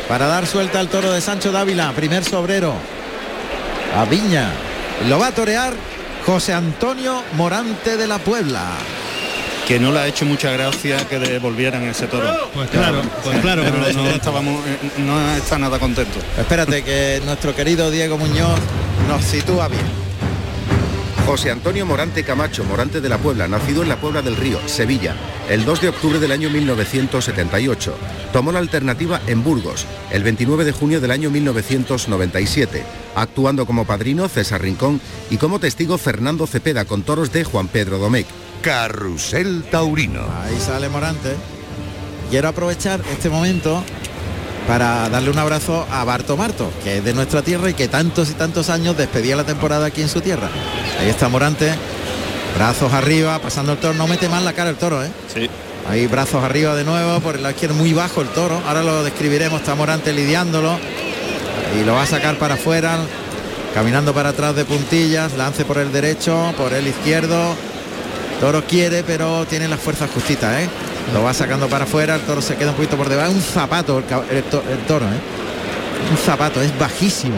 para dar suelta al toro de Sancho Dávila, primer sobrero. A Viña. Lo va a torear José Antonio Morante de la Puebla. Que no le ha hecho mucha gracia que devolvieran ese toro. Pues claro, pues claro que no estábamos, eh, no está nada contento. Espérate que nuestro querido Diego Muñoz nos sitúa bien. José Antonio Morante Camacho, Morante de la Puebla, nacido en la Puebla del Río, Sevilla, el 2 de octubre del año 1978. Tomó la alternativa en Burgos, el 29 de junio del año 1997, actuando como padrino César Rincón y como testigo Fernando Cepeda con toros de Juan Pedro Domecq. Carrusel Taurino. Ahí sale Morante. Quiero aprovechar este momento para darle un abrazo a Barto Marto, que es de nuestra tierra y que tantos y tantos años despedía la temporada aquí en su tierra. Ahí está Morante, brazos arriba, pasando el toro, no mete mal la cara el toro, ¿eh? Sí. Ahí brazos arriba de nuevo, por el lado izquierdo muy bajo el toro. Ahora lo describiremos, está Morante lidiándolo. Y lo va a sacar para afuera, caminando para atrás de puntillas, lance por el derecho, por el izquierdo. Toro quiere, pero tiene las fuerzas justitas, ¿eh? Lo va sacando para afuera, el toro se queda un poquito por debajo. Un zapato el, toro, ¿eh? Un zapato, es bajísimo.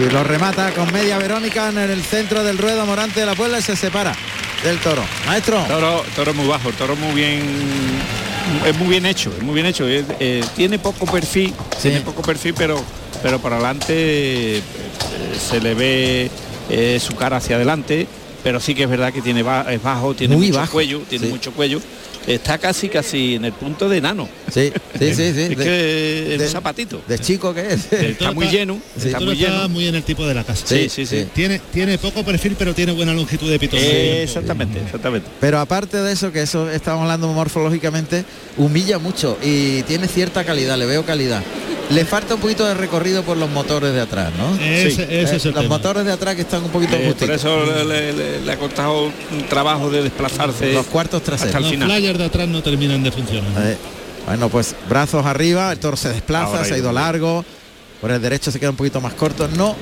Y lo remata con media Verónica en el centro del ruedo Morante de la Puebla y se separa del toro. Maestro. Toro, toro muy bajo, el toro muy bien es muy bien hecho, es muy bien hecho. eh, tiene poco perfil, tiene poco perfil, pero pero para adelante eh, se le ve su cara hacia adelante, pero sí que es verdad que tiene ba- es bajo, tiene Muy mucho bajo, cuello, tiene sí. mucho cuello. Está casi casi en el punto de enano. Sí, sí, sí, sí. Es de- que es de- un zapatito. De chico que es. Está muy lleno, El está muy lleno. muy en el tipo de la casa. Sí, sí, sí. Tiene, tiene poco perfil, pero tiene buena longitud de pitón. Eh, exactamente, exactamente. Pero aparte de eso, que eso estamos hablando morfológicamente, humilla mucho y tiene cierta calidad, le veo calidad. Le falta un poquito de recorrido por los motores de atrás, ¿no? Ese- ese Eh, es el los tema. motores de atrás que están un poquito Eh, por eso le, le- le ha costado un trabajo de desplazarse Los cuartos traseros. hasta el Los final. de atrás no terminan de funcionar. Eh, bueno, pues brazos arriba, el toro se desplaza, Ahora se ha ido. largo, por el derecho se queda un poquito más corto. No,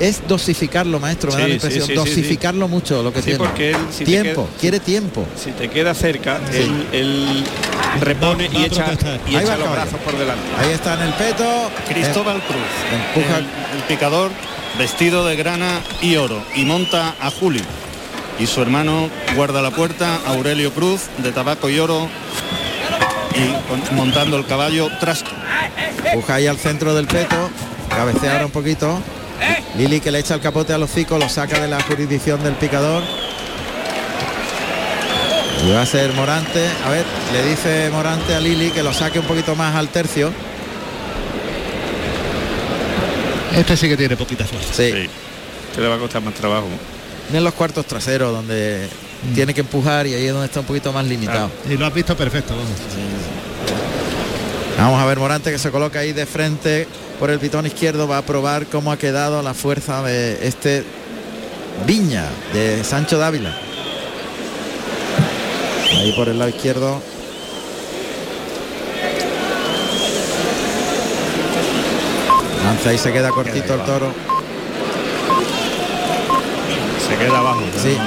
es dosificarlo, maestro, me da la impresión, sí, sí, dosificarlo mucho lo que Sí, tiene. porque él, si te tiempo, queda- quiere tiempo. Si te queda cerca, Sí. él, él repone y echa, y echa los caballo. brazos por delante. Ahí está en el peto. Cristóbal Cruz, empuja- el, el picador vestido de grana y oro y monta a Juli. Y su hermano guarda la puerta, Aurelio Cruz, de tabaco y oro, y con- montando el caballo Trasco. Empuja ahí al centro del peto, cabecea ahora un poquito. Lili que le echa el capote al hocico, lo saca de la jurisdicción del picador. Y va a ser Morante. A ver, le dice Morante a Lili que lo saque un poquito más al tercio. Este sí que tiene poquita fuerza. Sí. Sí. Te le va a costar más trabajo. En los cuartos traseros, donde tiene que empujar y ahí es donde está un poquito más limitado. Y lo has visto perfecto, vamos. Vamos a ver Morante que se coloca ahí de frente por el pitón izquierdo. Va a probar cómo ha quedado la fuerza de este Viña de Sancho Dávila. Ahí por el lado izquierdo. Lanza y se queda cortito el toro. Se queda abajo. Sí.